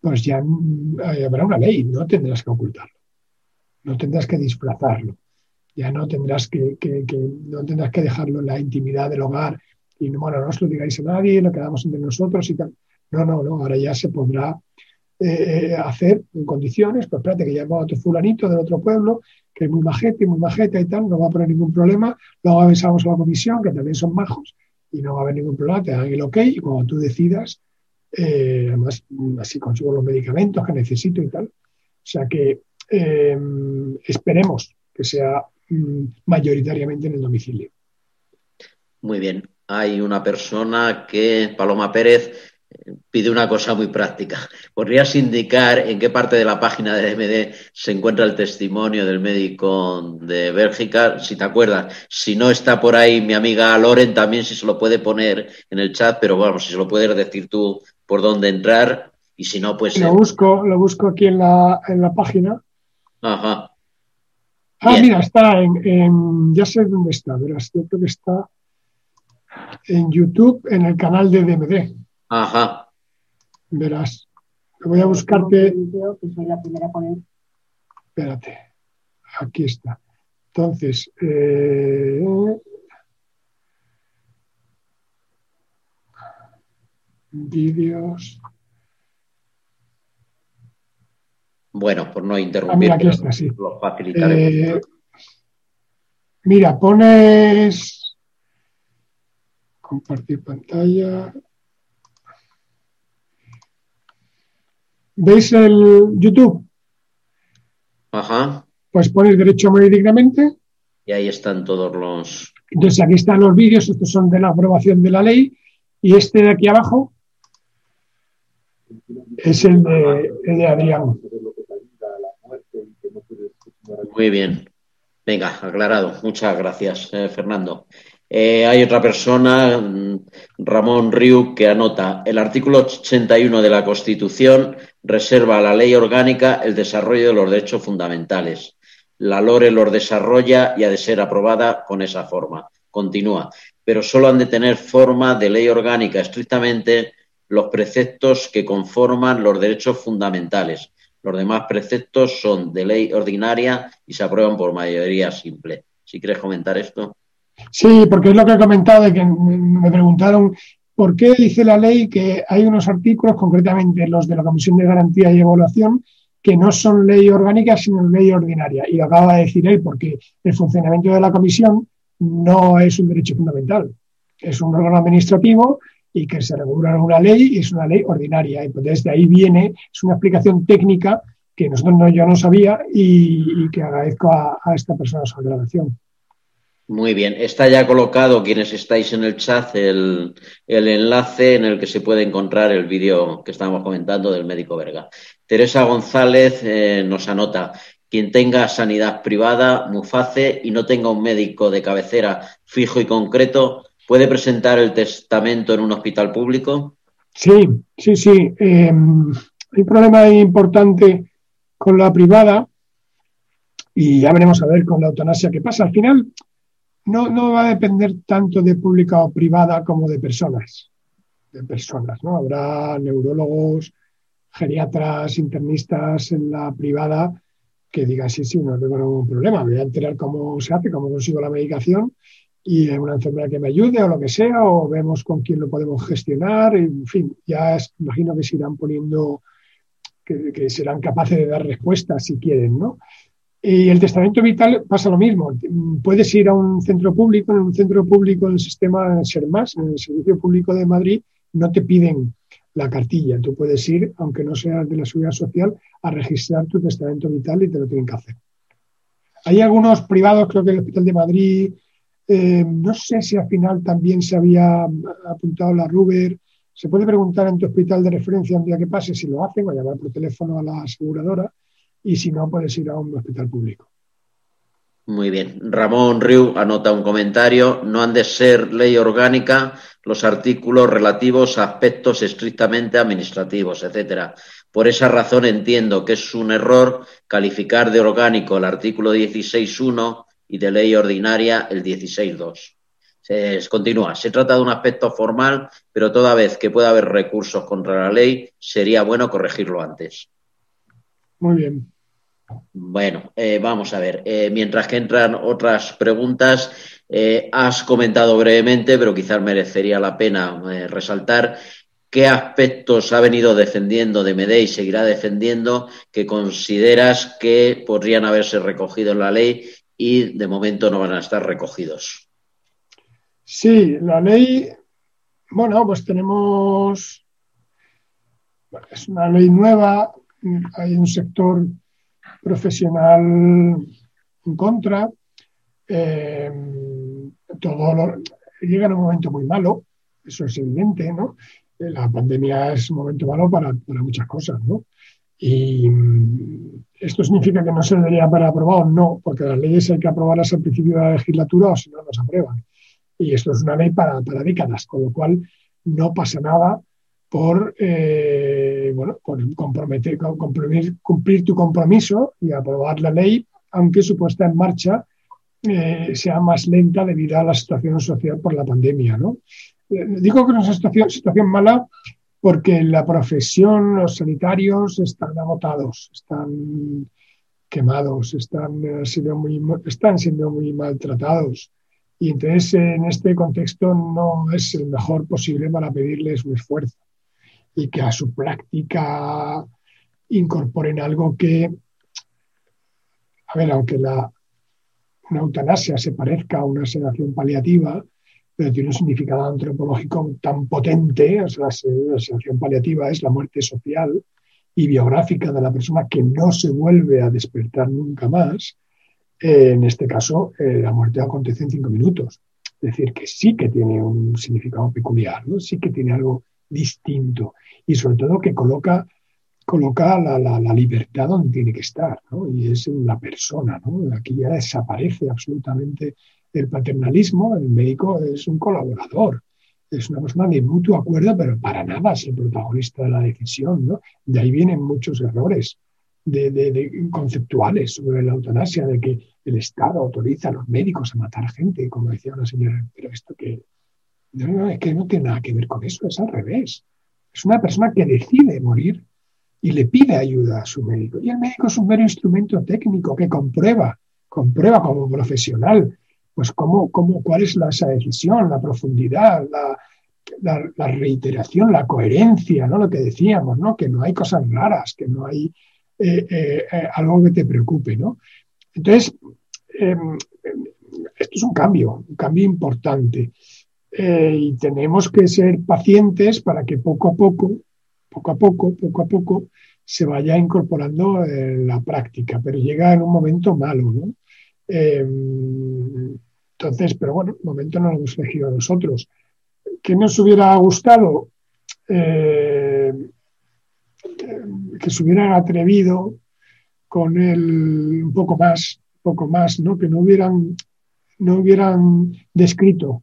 pues ya eh, habrá una ley, no tendrás que ocultarlo, no tendrás que disfrazarlo, ya no tendrás que, no tendrás que dejarlo en la intimidad del hogar y bueno, no os lo digáis a nadie, lo quedamos entre nosotros y tal. No, no, no, ahora ya se podrá eh, hacer en condiciones, pues espérate que llamo a otro fulanito del otro pueblo, que es muy majete, muy majeta y tal, no va a poner ningún problema, luego avisamos a la comisión, que también son majos, y no va a haber ningún problema, te dan el ok, y cuando tú decidas, eh, además así consigo los medicamentos que necesito y tal. O sea que eh, esperemos que sea mm, mayoritariamente en el domicilio. Muy bien. Hay una persona que, Paloma Pérez, pide una cosa muy práctica. ¿Podrías indicar en qué parte de la página de MD se encuentra el testimonio del médico de Bélgica? Si te acuerdas, si no está por ahí mi amiga Loren, también si se lo puede poner en el chat, pero bueno, si se lo puedes decir tú por dónde entrar y si no, pues... Lo eh, busco, lo busco aquí en la, en la página. Ajá. Ah, mira, está en, Ya sé dónde está, verás, yo creo que está en YouTube, en el canal de DMD. Ajá. Verás. Voy a buscarte. Espérate. Aquí está. Entonces, eh, vídeos. Bueno, por no interrumpir, ah, mira, está, sí. Eh, mira, pones compartir pantalla. ¿Veis el YouTube? Ajá. Pues pones derecho dignamente. Y ahí están todos los... Entonces aquí están los vídeos, estos son de la aprobación de la ley y este de aquí abajo es el de, el de Adrián. Muy bien. Venga, aclarado. Muchas gracias, eh, Fernando. Eh, hay otra persona, mm, Ramón Riu, que anota, el artículo 81 de la Constitución reserva a la ley orgánica el desarrollo de los derechos fundamentales. La LORE los desarrolla y ha de ser aprobada con esa forma. Continúa, pero solo han de tener forma de ley orgánica estrictamente los preceptos que conforman los derechos fundamentales. Los demás preceptos son de ley ordinaria y se aprueban por mayoría simple. Si quieres comentar esto. Sí, porque es lo que he comentado de que me preguntaron por qué dice la ley que hay unos artículos, concretamente los de la Comisión de Garantía y Evaluación, que no son ley orgánica, sino ley ordinaria. Y lo acaba de decir él, porque el funcionamiento de la comisión no es un derecho fundamental, es un órgano administrativo y que se regula una ley y es una ley ordinaria. Pues desde ahí viene, es una explicación técnica que nosotros no, yo no sabía y, que agradezco a, esta persona su aclaración. Muy bien, está ya colocado quienes estáis en el chat el, enlace en el que se puede encontrar el vídeo que estábamos comentando del médico Verga. Teresa González eh, nos anota, quien tenga sanidad privada, MUFACE, y no tenga un médico de cabecera fijo y concreto, ¿Puede presentar el testamento en un hospital público? Sí, sí, sí. Em, hay un problema importante con la privada y ya veremos a ver con la eutanasia qué pasa. Al final no, no va a depender tanto de pública o privada como de personas. De personas, ¿no? Habrá neurólogos, geriatras, internistas en la privada que digan, sí, sí, no tengo ningún problema, voy a enterar cómo se hace, cómo consigo la medicación y una enfermedad que me ayude o lo que sea, o vemos con quién lo podemos gestionar, en fin, ya imagino que se irán poniendo, que, serán capaces de dar respuestas si quieren, ¿no? Y el testamento vital pasa lo mismo. Puedes ir a un centro público, en un centro público del sistema SERMAS, en el Servicio Público de Madrid, no te piden la cartilla. Tú puedes ir, aunque no seas de la seguridad social, a registrar tu testamento vital y te lo tienen que hacer. Hay algunos privados, creo que el Hospital de Madrid, eh, no sé si al final también se había apuntado la Ruber. Se puede preguntar en tu hospital de referencia un día que pase si lo hacen o llamar por teléfono a la aseguradora y si no, puedes ir a un hospital público. Muy bien. Ramón Riu anota un comentario. No han de ser ley orgánica los artículos relativos a aspectos estrictamente administrativos, etcétera. Por esa razón entiendo que es un error calificar de orgánico el artículo 16.1 y de ley ordinaria el 16.2. Se, continúa. Se trata de un aspecto formal, pero toda vez que pueda haber recursos contra la ley, sería bueno corregirlo antes. Muy bien. Bueno, eh, vamos a ver. Eh, mientras que entran otras preguntas, eh, has comentado brevemente, pero quizás merecería la pena resaltar qué aspectos ha venido defendiendo de Mede y seguirá defendiendo que consideras que podrían haberse recogido en la ley y de momento no van a estar recogidos. Sí, la ley, bueno, pues tenemos, es una ley nueva, hay un sector profesional en contra, eh, todo llega en un momento muy malo, eso es evidente, ¿no? La pandemia es un momento malo para, para muchas cosas, ¿no? Y mm, esto significa que no se debería haber aprobado, no, porque las leyes hay que aprobarlas al principio de la legislatura o si no, no se aprueban. Y esto es una ley para, para décadas, con lo cual no pasa nada por, eh, bueno, por comprometer, cumplir, cumplir, tu compromiso y aprobar la ley, aunque su puesta en marcha eh, sea más lenta debido a la situación social por la pandemia. ¿no? Eh, digo que es una situación, situación mala porque la profesión, los sanitarios están agotados, están quemados, están, eh, siendo muy, están siendo muy maltratados. Y entonces en este contexto no es el mejor posible para pedirles un esfuerzo y que a su práctica incorporen algo que, a ver, aunque la, una eutanasia se parezca a una sedación paliativa, pero tiene un significado antropológico tan potente, la sedación paliativa es la muerte social y biográfica de la persona que no se vuelve a despertar nunca más, eh, en este caso, eh, la muerte acontece en cinco minutos. Es decir, que sí que tiene un significado peculiar, ¿no? sí que tiene algo distinto y sobre todo que coloca, coloca la, libertad donde tiene que estar y es la persona. ¿no? Aquí ya desaparece absolutamente el paternalismo, el médico es un colaborador, es una persona de mutuo acuerdo, pero para nada es el protagonista de la decisión. De ahí vienen muchos errores de, conceptuales sobre la eutanasia, de que el Estado autoriza a los médicos a matar gente, como decía una señora, pero esto que no, es que no tiene nada que ver con eso, es al revés. Es una persona que decide morir y le pide ayuda a su médico. Y el médico es un mero instrumento técnico que comprueba, comprueba como profesional, pues cómo, cómo, cuál es la, esa decisión, la profundidad, la, reiteración, la coherencia, ¿no? Lo que decíamos, ¿no? Que no hay cosas raras, que no hay eh, eh, eh, algo que te preocupe, ¿no? Entonces, em, esto es un cambio, un cambio importante. Y tenemos que ser pacientes para que poco a poco, poco a poco, poco a poco, se vaya incorporando en la práctica, pero llega en un momento malo, ¿no? Em, entonces, pero bueno, el momento no lo hemos elegido nosotros. ¿Qué nos hubiera gustado? que se hubieran atrevido con el un poco más, poco más, ¿no? que no hubieran, no hubieran descrito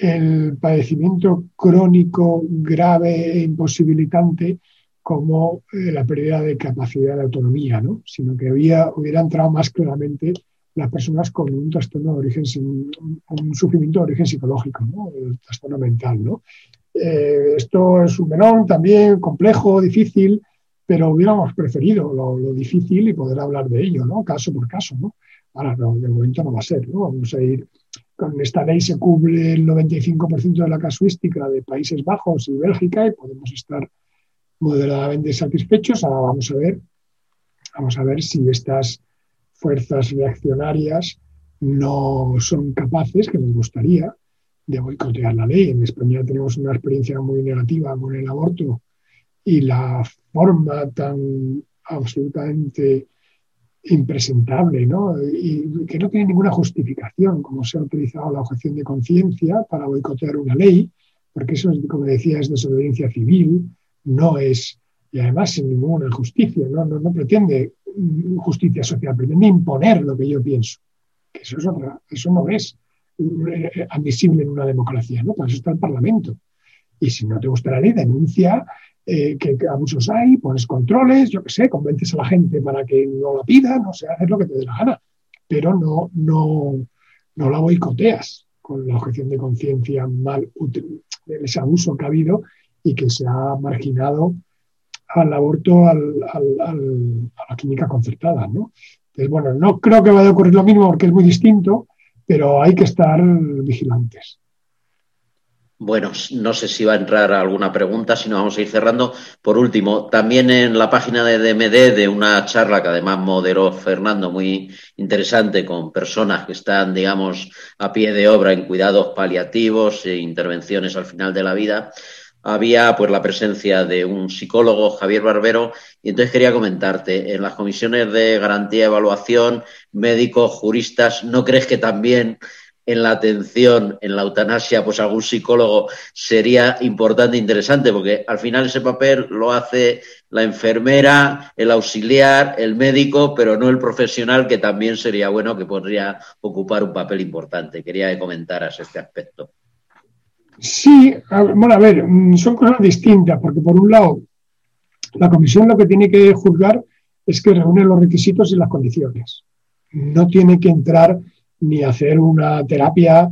el padecimiento crónico grave e imposibilitante como eh, la pérdida de capacidad de autonomía, ¿no? sino que había, hubiera entrado más claramente las personas con un trastorno de origen, un sufrimiento de origen psicológico, ¿no? el trastorno mental. ¿no? Eh, esto es un menón también complejo, difícil, pero hubiéramos preferido lo, difícil y poder hablar de ello, ¿no? Caso por caso, ¿no? Ahora, no, de momento no va a ser, ¿no? Vamos a ir, con esta ley se cubre el 95% de la casuística de Países Bajos y Bélgica y podemos estar moderadamente satisfechos. Ahora vamos a ver, vamos a ver si estas fuerzas reaccionarias no son capaces, que nos gustaría, de boicotear la ley. En España tenemos una experiencia muy negativa con el aborto y la forma tan absolutamente impresentable, ¿no? Y que no tiene ninguna justificación, como se ha utilizado la objeción de conciencia para boicotear una ley, porque eso, como decía, es desobediencia civil, no es, y además sin ninguna justicia, no, no, no pretende justicia social, pretende imponer lo que yo pienso, que eso es otra, eso no es eh, admisible en una democracia, ¿no? Para eso está el Parlamento. Y si no te gusta la ley, denuncia eh, que, abusos hay, pones controles, yo qué sé, convences a la gente para que no la pida, no sé, hacer lo que te dé la gana, pero no, no, no la boicoteas con la objeción de conciencia mal útil, ese abuso que ha habido y que se ha marginado al aborto, al, a la clínica concertada, ¿no? Entonces, bueno, no creo que vaya a ocurrir lo mismo porque es muy distinto, pero hay que estar vigilantes. Bueno, no sé si va a entrar alguna pregunta, si no vamos a ir cerrando. Por último, también en la página de DMD de una charla que además moderó Fernando, muy interesante, con personas que están, digamos, a pie de obra en cuidados paliativos e intervenciones al final de la vida, había pues la presencia de un psicólogo, Javier Barbero, y entonces quería comentarte, en las comisiones de garantía y evaluación, médicos, juristas, ¿no crees que también en la atención, en la eutanasia, pues algún psicólogo sería importante e interesante, porque al final ese papel lo hace la enfermera, el auxiliar, el médico, pero no el profesional, que también sería bueno que podría ocupar un papel importante. Quería que comentaras este aspecto. Sí, bueno, a ver, mm, son cosas distintas, porque por un lado, la comisión lo que tiene que juzgar es que reúne los requisitos y las condiciones. No tiene que entrar ni hacer una terapia,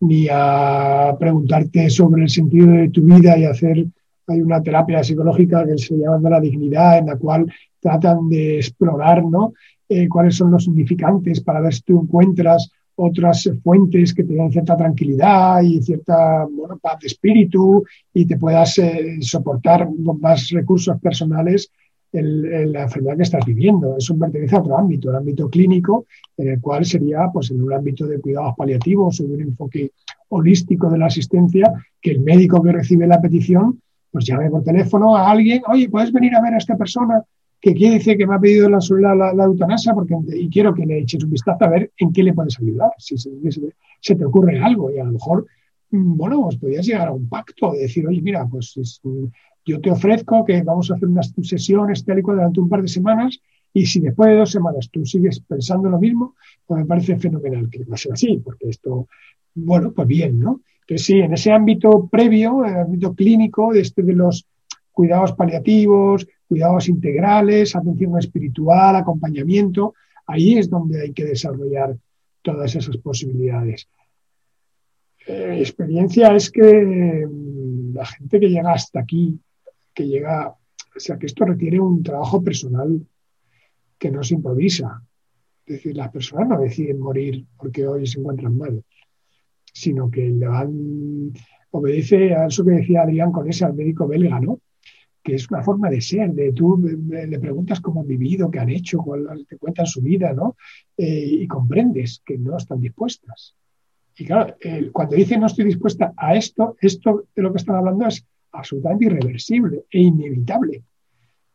ni a preguntarte sobre el sentido de tu vida y hacer, hay una terapia psicológica que se llama la dignidad, en la cual tratan de explorar ¿no? Eh, cuáles son los significantes para ver si tú encuentras otras fuentes que te dan cierta tranquilidad y cierta bueno, paz de espíritu y te puedas eh, soportar más recursos personales la enfermedad que estás viviendo. Eso pertenece a otro ámbito, el ámbito clínico, en el cual sería pues, en un ámbito de cuidados paliativos o un enfoque holístico de la asistencia, que el médico que recibe la petición pues llame por teléfono a alguien, oye, ¿puedes venir a ver a esta persona? que quiere decir que me ha pedido la, la, eutanasia porque, y quiero que le eches un vistazo a ver en qué le puedes ayudar, si se, te ocurre algo y a lo mejor, mm, bueno, pues podrías llegar a un pacto de decir, oye, mira, pues mm, yo te ofrezco que vamos a hacer unas sesiones tal y cual durante un par de semanas y si después de dos semanas tú sigues pensando lo mismo, pues me parece fenomenal que va a ser así, porque esto, bueno, pues bien, ¿no? Entonces sí, en ese ámbito previo, en el ámbito clínico, este de los cuidados paliativos, cuidados integrales, atención espiritual, acompañamiento, ahí es donde hay que desarrollar todas esas posibilidades. Eh, mi experiencia es que mm, la gente que llega hasta aquí, que llega, o sea, que esto requiere un trabajo personal que no se improvisa. Es decir, las personas no deciden morir porque hoy se encuentran mal, sino que le van, obedece a eso que decía Adrián con ese al médico belga, ¿no? que es una forma de ser, de tú le preguntas cómo han vivido, qué han hecho, cuál, te cuentan su vida, ¿no? Eh, y comprendes que no están dispuestas. Y claro, cuando dicen no estoy dispuesta a esto, esto de lo que están hablando es absolutamente irreversible e inevitable.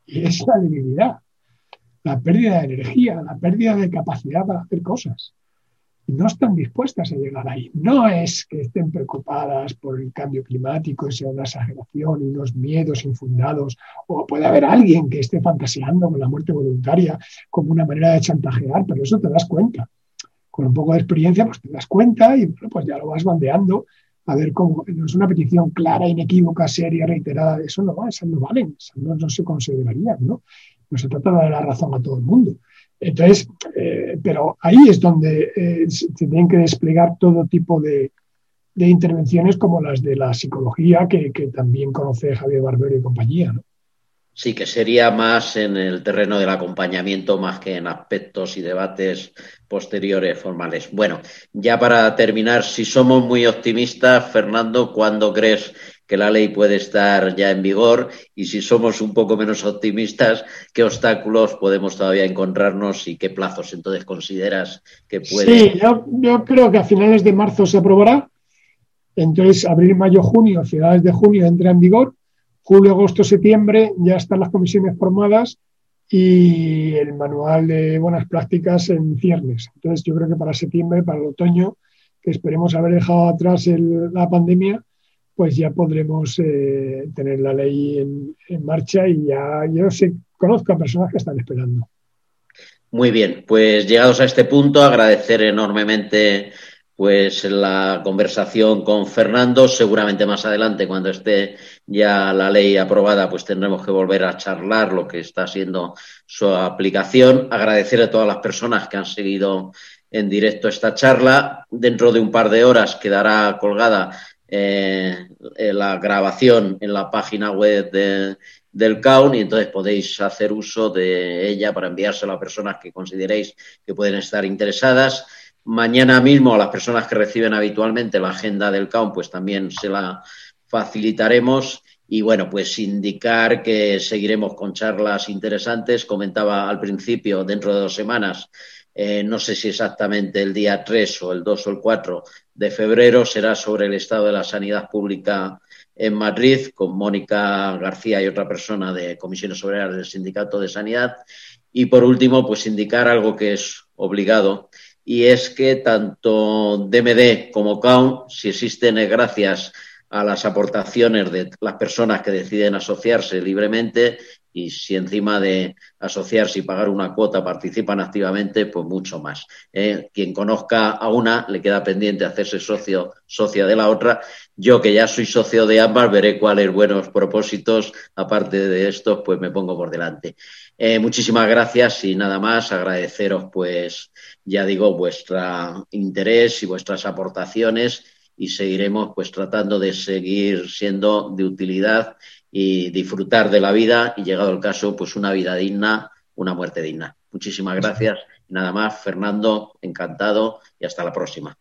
Y es la debilidad, la pérdida de energía, la pérdida de capacidad para hacer cosas no están dispuestas a llegar ahí. No es que estén preocupadas por el cambio climático y sea una exageración y unos miedos infundados, o puede haber alguien que esté fantaseando con la muerte voluntaria como una manera de chantajear, pero eso te das cuenta. Con un poco de experiencia, pues te das cuenta y pues ya lo vas bandeando a ver cómo. No es una petición clara, inequívoca, seria, reiterada. Eso no va, esas no valen, esas no, no se considerarían, ¿no? No se trata de dar la razón a todo el mundo. Entonces, eh, pero ahí es donde eh, se tienen que desplegar todo tipo de, intervenciones como las de la psicología que, también conoce Javier Barbero y compañía. Sí, que sería más en el terreno del acompañamiento más que en aspectos y debates posteriores formales. Bueno, ya para terminar, si somos muy optimistas, Fernando, ¿cuándo crees que la ley puede estar ya en vigor y si somos un poco menos optimistas, qué obstáculos podemos todavía encontrarnos y qué plazos entonces consideras que puede. Sí, yo, creo que a finales de marzo se aprobará. Entonces, abril, mayo, junio, finales de junio entra en vigor. Julio, agosto, septiembre ya están las comisiones formadas y el manual de buenas prácticas en ciernes. Entonces, yo creo que para septiembre, para el otoño, que esperemos haber dejado atrás la pandemia, pues ya podremos eh, tener la ley en, marcha y ya yo sé, conozco a personas que están esperando. Muy bien, pues llegados a este punto, agradecer enormemente pues la conversación con Fernando. Seguramente más adelante, cuando esté ya la ley aprobada, pues tendremos que volver a charlar lo que está siendo su aplicación. Agradecer a todas las personas que han seguido en directo esta charla. Dentro de un par de horas quedará colgada eh, la grabación en la página web del CAUN y entonces podéis hacer uso de ella para enviárselo a personas que consideréis que pueden estar interesadas. Mañana mismo a las personas que reciben habitualmente la agenda del CAUN, pues también se la facilitaremos. Y bueno, pues indicar que seguiremos con charlas interesantes. Comentaba al principio, dentro de dos semanas, eh, no sé si exactamente el día 3 o el 2 o el 4 de febrero, será sobre el estado de la sanidad pública en Madrid, con Mónica García y otra persona de Comisiones Obreras del Sindicato de Sanidad. Y por último, pues indicar algo que es obligado, y es que tanto DMD como CAUN, si existen gracias a las aportaciones de las personas que deciden asociarse libremente y si encima de asociarse y pagar una cuota participan activamente, pues mucho más. ¿eh? Quien conozca a una le queda pendiente hacerse socio, socia de la otra. Yo que ya soy socio de ambas, veré cuáles buenos propósitos, aparte de estos, pues me pongo por delante. Eh, muchísimas gracias y nada más agradeceros, pues ya digo, vuestro interés y vuestras aportaciones y seguiremos pues tratando de seguir siendo de utilidad y disfrutar de la vida y llegado el caso, pues una vida digna, una muerte digna. Muchísimas gracias. Nada más, Fernando, encantado y hasta la próxima.